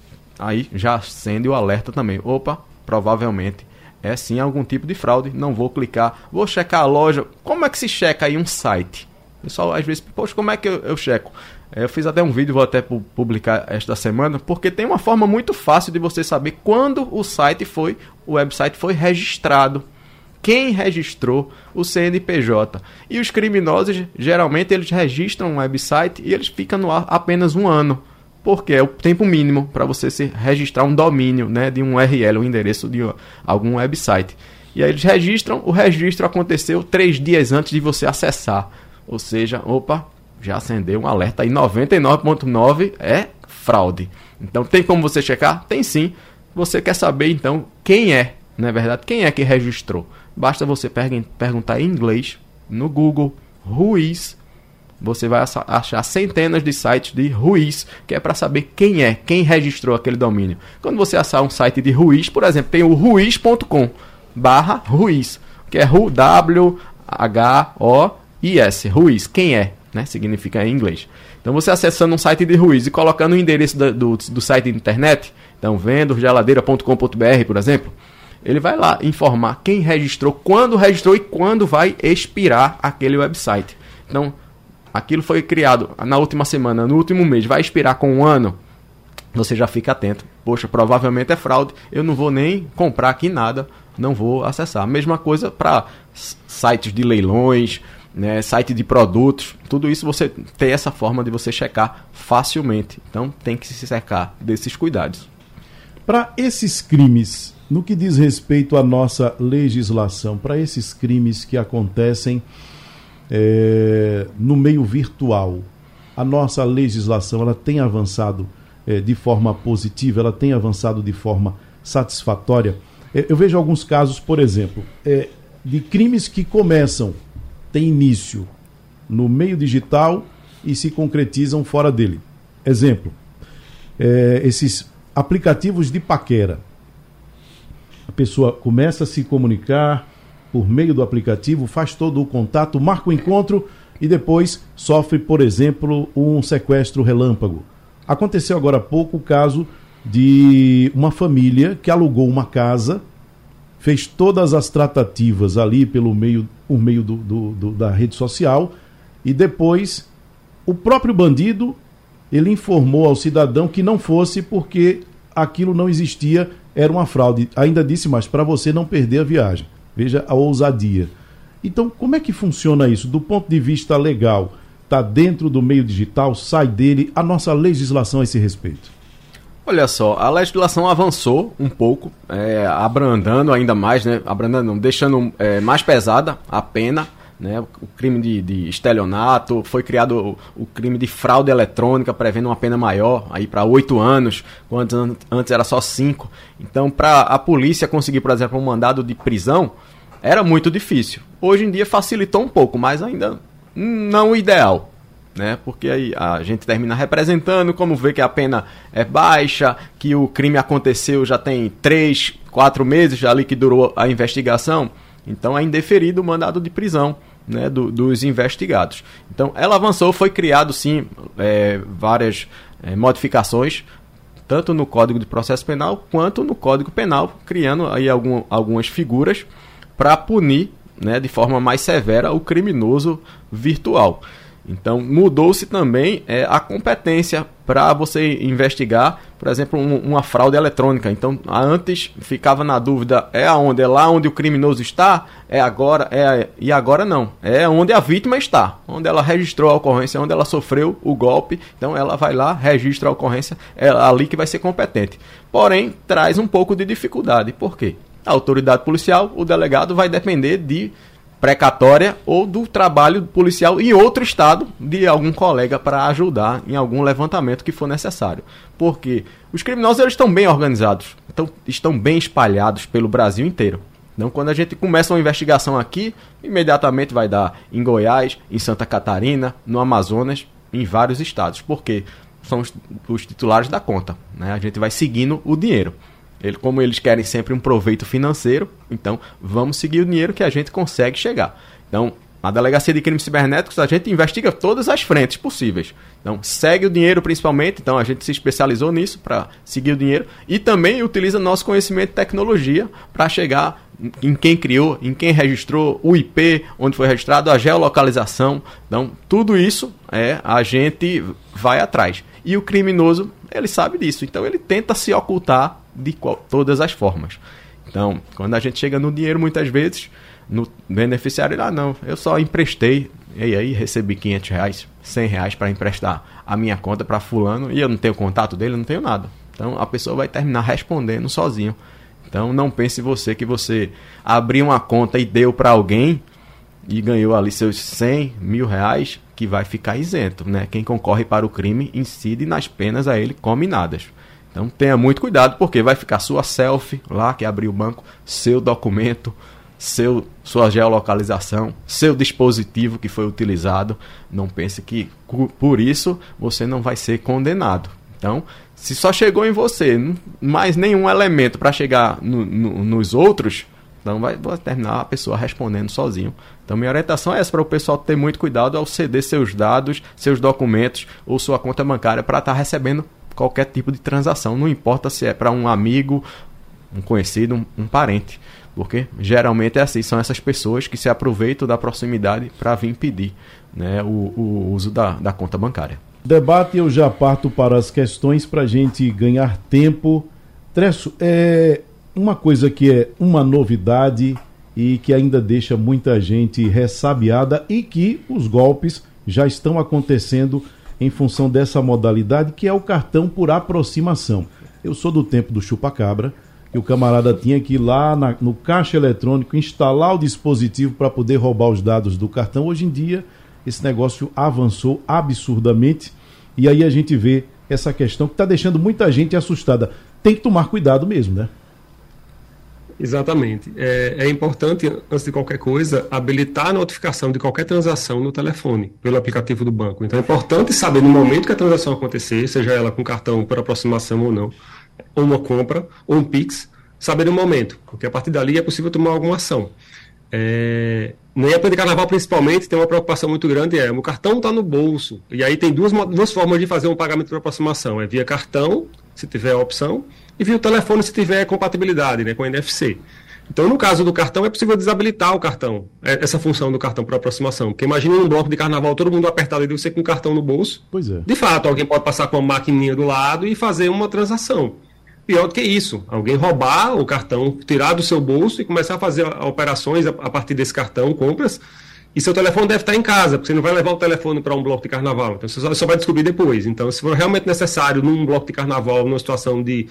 Aí já acende o alerta também. Opa, provavelmente é sim algum tipo de fraude. Não vou clicar, vou checar a loja. Como é que se checa aí um site? O pessoal às vezes, poxa, como é que eu, eu checo? É, eu fiz até um vídeo, vou até publicar esta semana, porque tem uma forma muito fácil de você saber quando o site foi, o website foi registrado. Quem registrou o CNPJ. E os criminosos, geralmente, eles registram um website e eles ficam no ar apenas um ano porque é o tempo mínimo para você se registrar um domínio né, de um URL, um endereço de algum website. E aí eles registram, o registro aconteceu três dias antes de você acessar. Ou seja, opa, já acendeu um alerta aí, 99.9 é fraude. Então tem como você checar? Tem sim. Você quer saber então quem é, não é verdade? Quem é que registrou? Basta você perguntar em inglês no Google Ruiz você vai achar centenas de sites de Ruiz, que é para saber quem é, quem registrou aquele domínio. Quando você achar um site de Ruiz, por exemplo, tem o ruiz.com barra Ruiz, que é W-H-O-I-S, Ruiz, quem é, né? Significa em inglês. Então você acessando um site de Ruiz e colocando o endereço do, do, do site de internet, então vendo geladeira.com.br, por exemplo, ele vai lá informar quem registrou, quando registrou e quando vai expirar aquele website. Então, aquilo foi criado na última semana, no último mês, vai expirar com um ano, você já fica atento. Poxa, provavelmente é fraude, eu não vou nem comprar aqui nada, não vou acessar. Mesma coisa para sites de leilões, né, site de produtos, tudo isso você tem essa forma de você checar facilmente. Então tem que se cercar desses cuidados. Para esses crimes, no que diz respeito à nossa legislação, para esses crimes que acontecem é, no meio virtual, a nossa legislação ela tem avançado é, de forma positiva, ela tem avançado de forma satisfatória. É, eu vejo alguns casos, por exemplo, é, de crimes que começam, têm início no meio digital e se concretizam fora dele. Exemplo, é, esses aplicativos de paquera. A pessoa começa a se comunicar, por meio do aplicativo, faz todo o contato, marca o encontro e depois sofre, por exemplo, um sequestro relâmpago. Aconteceu agora há pouco o caso de uma família que alugou uma casa, fez todas as tratativas ali pelo meio, por meio do, do, do, da rede social e depois o próprio bandido ele informou ao cidadão que não fosse porque aquilo não existia, era uma fraude. Ainda disse mais, para você não perder a viagem. Veja a ousadia. Então, como é que funciona isso? Do ponto de vista legal, está dentro do meio digital, sai dele, a nossa legislação a esse respeito? Olha só, a legislação avançou um pouco, é, abrandando ainda mais, né? Abrandando, deixando é, mais pesada a pena, né? O crime de, de estelionato, foi criado o, o, crime de fraude eletrônica, prevendo uma pena maior, aí para oito anos, quando antes era só cinco. Então, para a polícia conseguir, por exemplo, um mandado de prisão, era muito difícil. Hoje em dia facilitou um pouco, mas ainda não o ideal né? Porque aí a gente termina representando, como vê que a pena é baixa, que o crime aconteceu já tem três, quatro meses ali que durou a investigação, então é indeferido o mandado de prisão. Né, do, dos investigados. Então, ela avançou, foi criado sim é, várias é, modificações, tanto no Código de Processo Penal quanto no Código Penal, criando aí algum, algumas figuras para punir né, de forma mais severa o criminoso virtual. Então mudou-se também é, a competência para você investigar, por exemplo, um, uma fraude eletrônica. Então antes ficava na dúvida é aonde é lá onde o criminoso está, é agora é e agora não, é onde a vítima está, onde ela registrou a ocorrência, onde ela sofreu o golpe. Então ela vai lá, registra a ocorrência, é ali que vai ser competente. Porém traz um pouco de dificuldade. Por quê? A autoridade policial, o delegado vai depender de precatória ou do trabalho policial em outro estado de algum colega para ajudar em algum levantamento que for necessário. Porque os criminosos eles estão bem organizados, então estão bem espalhados pelo Brasil inteiro. Então, quando a gente começa uma investigação aqui, imediatamente vai dar em Goiás, em Santa Catarina, no Amazonas, em vários estados, porque são os, os titulares da conta. Né? A gente vai seguindo o dinheiro. Ele, como eles querem sempre um proveito financeiro, então vamos seguir o dinheiro que a gente consegue chegar. Então, na Delegacia de Crimes Cibernéticos, a gente investiga todas as frentes possíveis. Então, segue o dinheiro principalmente, então a gente se especializou nisso para seguir o dinheiro e também utiliza nosso conhecimento de tecnologia para chegar em quem criou, em quem registrou, o IP, onde foi registrado, a geolocalização. Então, tudo isso é a gente vai atrás. E o criminoso, ele sabe disso, então ele tenta se ocultar de qual, todas as formas. Então, quando a gente chega no dinheiro, muitas vezes, no beneficiário, ele, ah, não, eu só emprestei, e aí recebi 500 reais, 100 reais para emprestar a minha conta para fulano, e eu não tenho contato dele, não tenho nada. Então, a pessoa vai terminar respondendo sozinho. Então, não pense você que você abriu uma conta e deu para alguém e ganhou ali seus 100 mil reais, que vai ficar isento, né? Quem concorre para o crime incide nas penas a ele combinadas. Então tenha muito cuidado, porque vai ficar sua selfie lá que abriu o banco, seu documento, seu, sua geolocalização, seu dispositivo que foi utilizado. Não pense que por isso você não vai ser condenado. Então, se só chegou em você, mais nenhum elemento para chegar no, no, nos outros, então vai, vai, terminar a pessoa respondendo sozinho. Então minha orientação é essa para o pessoal ter muito cuidado ao ceder seus dados, seus documentos ou sua conta bancária para estar tá recebendo qualquer tipo de transação, não importa se é para um amigo, um conhecido, um, um, parente, porque geralmente é assim, são essas pessoas que se aproveitam da proximidade para vir pedir né, o, o uso da, da conta bancária. Debate eu já parto para as questões para a gente ganhar tempo. Tresso, é uma coisa que é uma novidade e que ainda deixa muita gente ressabiada e que os golpes já estão acontecendo em função dessa modalidade que é o cartão por aproximação. Eu sou do tempo do chupa-cabra, que o camarada tinha que ir lá na, no caixa eletrônico instalar o dispositivo para poder roubar os dados do cartão. Hoje em dia, esse negócio avançou absurdamente e aí a gente vê essa questão que está deixando muita gente assustada. Tem que tomar cuidado mesmo, né? Exatamente. É, é, importante, antes de qualquer coisa, habilitar a notificação de qualquer transação no telefone, pelo aplicativo do banco. Então é importante saber no momento que a transação acontecer, seja ela com cartão por aproximação ou não, ou uma compra, ou um Pix, saber no momento, porque a partir dali é possível tomar alguma ação. É, na época de carnaval, principalmente, tem uma preocupação muito grande: é o cartão está no bolso. E aí tem duas, duas formas de fazer um pagamento por aproximação: é via cartão se tiver a opção, e via o telefone se tiver compatibilidade né, com NFC. Então, no caso do cartão, é possível desabilitar o cartão, é, essa função do cartão para aproximação. Porque imagina um bloco de carnaval, todo mundo apertado e você com o cartão no bolso. Pois é. De fato, alguém pode passar com uma maquininha do lado e fazer uma transação. Pior do que isso, alguém roubar o cartão, tirar do seu bolso e começar a fazer operações a partir desse cartão, compras, e seu telefone deve estar em casa, porque você não vai levar o telefone para um bloco de carnaval. Então você só vai descobrir depois. Então, se for realmente necessário num bloco de carnaval, numa situação de,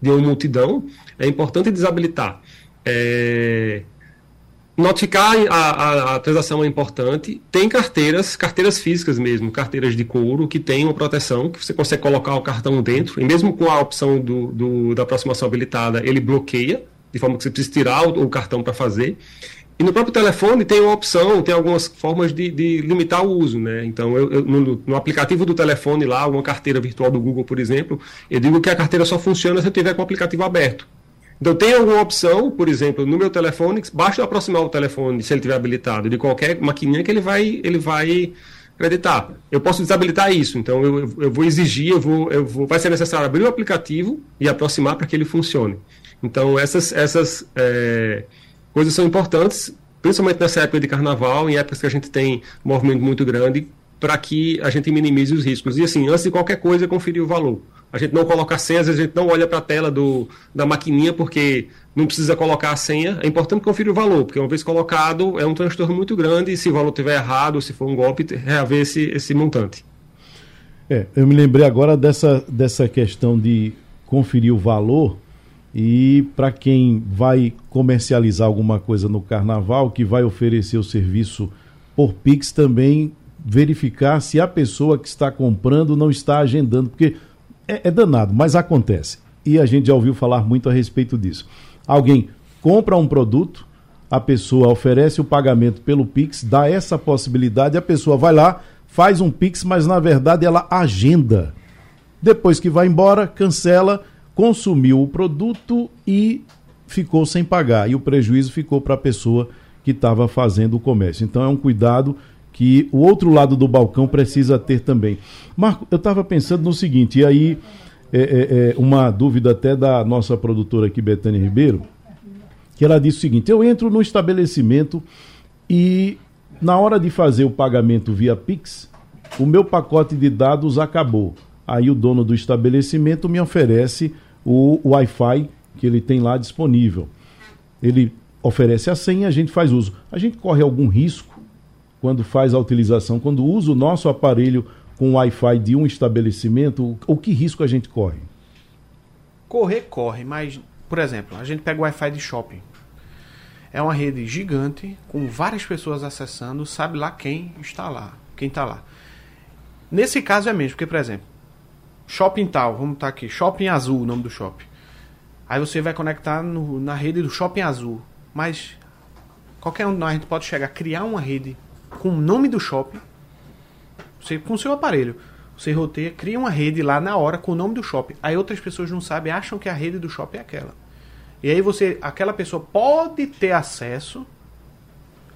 de uma multidão, é importante desabilitar. É... Notificar a, a, a, transação é importante. Tem carteiras, carteiras físicas mesmo, carteiras de couro, que tem uma proteção, que você consegue colocar o cartão dentro, e mesmo com a opção do, do da aproximação habilitada, ele bloqueia, de forma que você precisa tirar o, o cartão para fazer. E no próprio telefone tem uma opção, tem algumas formas de, de limitar o uso, né? Então, eu, eu, no, no, aplicativo do telefone lá, uma carteira virtual do Google, por exemplo, eu digo que a carteira só funciona se eu tiver com o aplicativo aberto. Então, tem alguma opção, por exemplo, no meu telefone, basta aproximar o telefone, se ele estiver habilitado, de qualquer maquininha que ele vai, ele vai acreditar. Eu posso desabilitar isso, então eu, eu vou exigir, eu vou, eu vou, vai ser necessário abrir o aplicativo e aproximar para que ele funcione. Então, essas, essas é, coisas são importantes, principalmente nessa época de carnaval, em épocas que a gente tem um movimento muito grande, para que a gente minimize os riscos. E assim, antes de qualquer coisa, conferir o valor a gente não coloca a senha, às vezes a gente não olha para a tela do, da maquininha porque não precisa colocar a senha. É importante conferir o valor, porque uma vez colocado é um transtorno muito grande e se o valor estiver errado, se for um golpe, reaver esse, esse montante. É, eu me lembrei agora dessa, dessa questão de conferir o valor e para quem vai comercializar alguma coisa no carnaval, que vai oferecer o serviço por Pix também verificar se a pessoa que está comprando não está agendando, porque é, é danado, mas acontece. E a gente já ouviu falar muito a respeito disso. Alguém compra um produto, a pessoa oferece o pagamento pelo Pix, dá essa possibilidade, a pessoa vai lá, faz um Pix, mas na verdade ela agenda. Depois que vai embora, cancela, consumiu o produto e ficou sem pagar. E o prejuízo ficou para a pessoa que estava fazendo o comércio. Então é um cuidado que o outro lado do balcão precisa ter também. Marco, eu estava pensando no seguinte, e aí é, é, é, uma dúvida até da nossa produtora aqui, Betânia Ribeiro, que ela disse o seguinte: eu entro no estabelecimento e na hora de fazer o pagamento via Pix, o meu pacote de dados acabou. Aí o dono do estabelecimento me oferece o Wi-Fi que ele tem lá disponível. Ele oferece a senha, a gente faz uso. A gente corre algum risco quando faz a utilização, quando usa o nosso aparelho com Wi-Fi de um estabelecimento, o que risco a gente corre? Correr, corre, mas, por exemplo, a gente pega o Wi-Fi de shopping. É uma rede gigante, com várias pessoas acessando, sabe lá quem está lá, quem está lá. Nesse caso é mesmo, porque, por exemplo, shopping tal, vamos estar aqui, shopping azul, o nome do shopping. Aí você vai conectar no, na rede do shopping azul. Mas qualquer um de nós a gente pode chegar a criar uma rede com o nome do shopping, você com o seu aparelho, você roteia, cria uma rede lá na hora com o nome do shopping. Aí outras pessoas não sabem, acham que a rede do shopping é aquela. E aí você, aquela pessoa pode ter acesso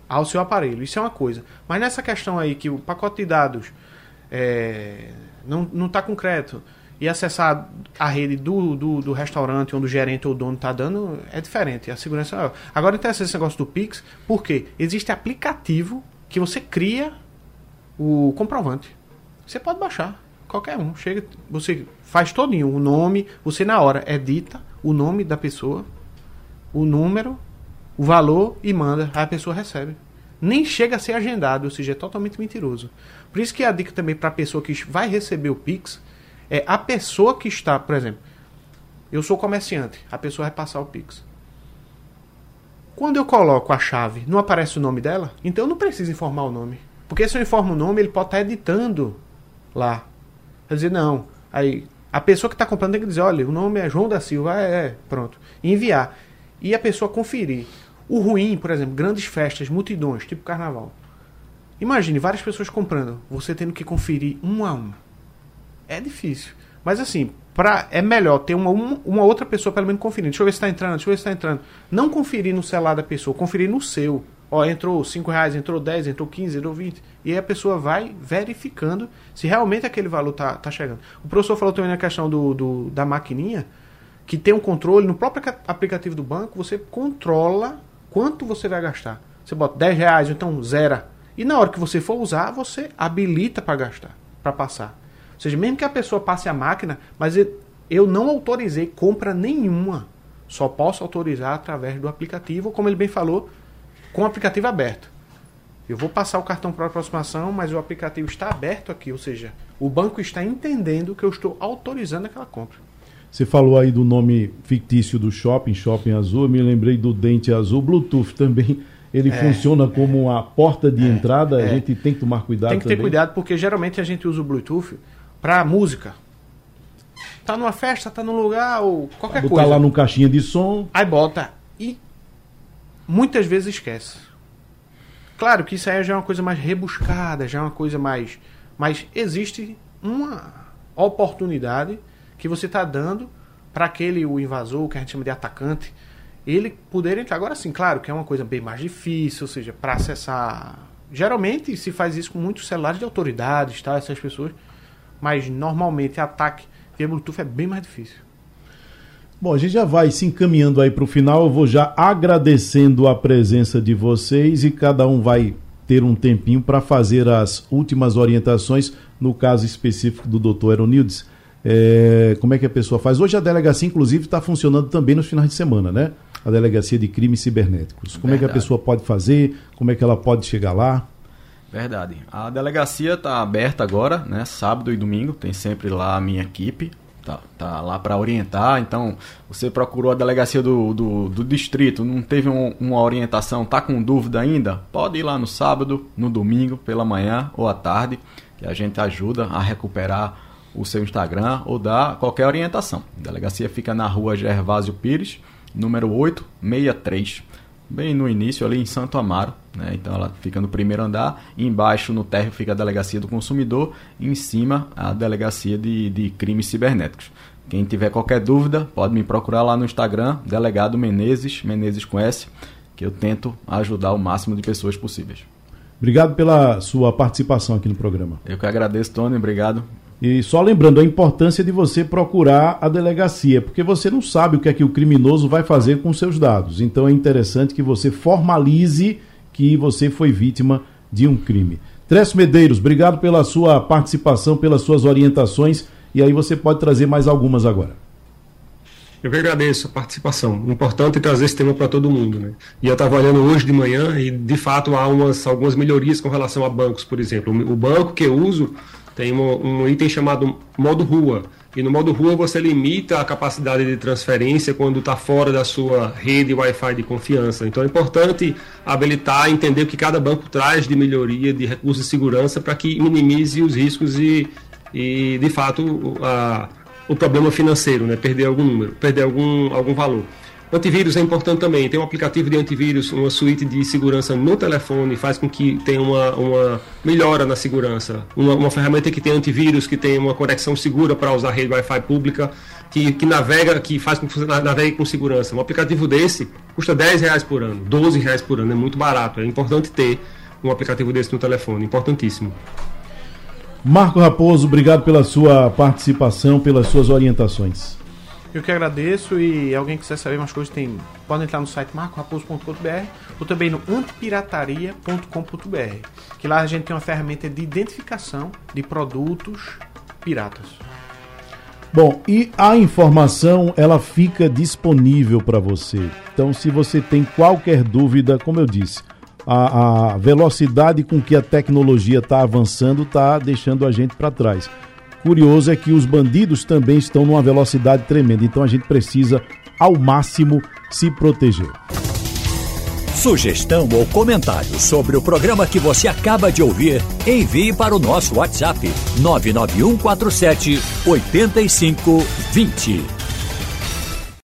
ao seu aparelho. Isso é uma coisa. Mas nessa questão aí que o pacote de dados é, não não está concreto e acessar a rede do, do, do, restaurante onde o gerente ou o dono está dando é diferente. A segurança é Agora interessa esse negócio do Pix, porque existe aplicativo que você cria o comprovante. Você pode baixar, qualquer um. Chega, você faz todinho o nome, você na hora edita o nome da pessoa, o número, o valor e manda, aí a pessoa recebe. Nem chega a ser agendado, ou seja, é totalmente mentiroso. Por isso que a dica também para a pessoa que vai receber o Pix é a pessoa que está, por exemplo, eu sou comerciante, a pessoa vai passar o Pix. Quando eu coloco a chave, não aparece o nome dela? Então eu não preciso informar o nome. Porque se eu informo o nome, ele pode estar editando lá. Quer dizer, não. Aí a pessoa que está comprando tem que dizer, olha, o nome é João da Silva, é, é, pronto. E enviar. E a pessoa conferir. O ruim, por exemplo, grandes festas, multidões, tipo carnaval. Imagine várias pessoas comprando, você tendo que conferir um a um. É difícil. Mas assim, pra, é melhor ter uma, uma outra pessoa pelo menos conferindo. Deixa eu ver se está entrando, deixa eu ver se está entrando. Não conferir no celular da pessoa, conferir no seu. Ó, entrou 5 reais, entrou 10, entrou 15, entrou 20. E aí a pessoa vai verificando se realmente aquele valor tá, tá chegando. O professor falou também na questão do, do da maquininha, que tem um controle no próprio aplicativo do banco, você controla quanto você vai gastar. Você bota 10 reais, então zera. E na hora que você for usar, você habilita para gastar, para passar. Ou seja, mesmo que a pessoa passe a máquina, mas eu não autorizei compra nenhuma. Só posso autorizar através do aplicativo, como ele bem falou, com o aplicativo aberto. Eu vou passar o cartão para aproximação, mas o aplicativo está aberto aqui, ou seja, o banco está entendendo que eu estou autorizando aquela compra. Você falou aí do nome fictício do shopping, Shopping Azul, eu me lembrei do Dente Azul, Bluetooth também. Ele é, funciona como a porta de é, entrada, é. a gente tem que tomar cuidado Tem que também. ter cuidado, porque geralmente a gente usa o Bluetooth para música. Tá numa festa, tá num lugar ou qualquer botar coisa. lá no caixinha de som. Aí bota. E muitas vezes esquece. Claro que isso aí já é uma coisa mais rebuscada, já é uma coisa mais. Mas existe uma oportunidade que você está dando para aquele o invasor, que a gente chama de atacante, ele poder entrar. Agora sim, claro que é uma coisa bem mais difícil, ou seja, para acessar. Geralmente se faz isso com muitos celulares de autoridades, tá? Essas pessoas. Mas normalmente ataque via Bluetooth é bem mais difícil. Bom, a gente já vai se encaminhando aí para o final. Eu vou já agradecendo a presença de vocês e cada um vai ter um tempinho para fazer as últimas orientações no caso específico do doutor Eronildes. É, como é que a pessoa faz? Hoje a delegacia, inclusive, está funcionando também nos finais de semana, né? A delegacia de crimes cibernéticos. Como Verdade. é que a pessoa pode fazer? Como é que ela pode chegar lá? Verdade. A delegacia está aberta agora, né? Sábado e domingo. Tem sempre lá a minha equipe. Tá, tá lá para orientar. Então, você procurou a delegacia do, do, do distrito, não teve um, uma orientação, tá com dúvida ainda? Pode ir lá no sábado, no domingo, pela manhã ou à tarde, que a gente ajuda a recuperar o seu Instagram ou dar qualquer orientação. A delegacia fica na rua Gervásio Pires, número 863, bem no início ali em Santo Amaro. Né? Então ela fica no primeiro andar, embaixo no térreo fica a delegacia do consumidor, em cima a delegacia de, de crimes cibernéticos. Quem tiver qualquer dúvida, pode me procurar lá no Instagram, delegado Menezes, Menezes com S, que eu tento ajudar o máximo de pessoas possíveis. Obrigado pela sua participação aqui no programa. Eu que agradeço, Tony, obrigado. E só lembrando a importância de você procurar a delegacia, porque você não sabe o que é que o criminoso vai fazer com seus dados. Então é interessante que você formalize que você foi vítima de um crime. Trécio Medeiros, obrigado pela sua participação, pelas suas orientações. E aí você pode trazer mais algumas agora. Eu que agradeço a participação. Importante trazer esse tema para todo mundo. Né? E eu estava olhando hoje de manhã e, de fato, há umas, algumas melhorias com relação a bancos, por exemplo. O banco que eu uso tem um, um item chamado modo rua. E no modo rua você limita a capacidade de transferência quando está fora da sua rede Wi-Fi de confiança. Então é importante habilitar, entender o que cada banco traz de melhoria, de recursos de segurança para que minimize os riscos e, e de fato, a, o problema financeiro, né? perder algum número, perder algum, algum valor. Antivírus é importante também. Tem um aplicativo de antivírus, uma suíte de segurança no telefone, faz com que tenha uma, uma melhora na segurança. Uma, uma ferramenta que tem antivírus, que tem uma conexão segura para usar rede Wi-Fi pública, que, que navega, que faz com que você navegue com segurança. Um aplicativo desse custa 10 reais por ano, 12 reais por ano, é muito barato. É importante ter um aplicativo desse no telefone, importantíssimo. Marco Raposo, obrigado pela sua participação, pelas suas orientações. Eu que agradeço e alguém quiser saber mais coisas, tem, pode entrar no site marcoraposo.com.br ou também no antipirataria.com.br, que lá a gente tem uma ferramenta de identificação de produtos piratas. Bom, e a informação ela fica disponível para você. Então, se você tem qualquer dúvida, como eu disse, a, a velocidade com que a tecnologia está avançando está deixando a gente para trás curioso é que os bandidos também estão numa velocidade tremenda, então a gente precisa ao máximo se proteger. Sugestão ou comentário sobre o programa que você acaba de ouvir, envie para o nosso WhatsApp 99147 8520.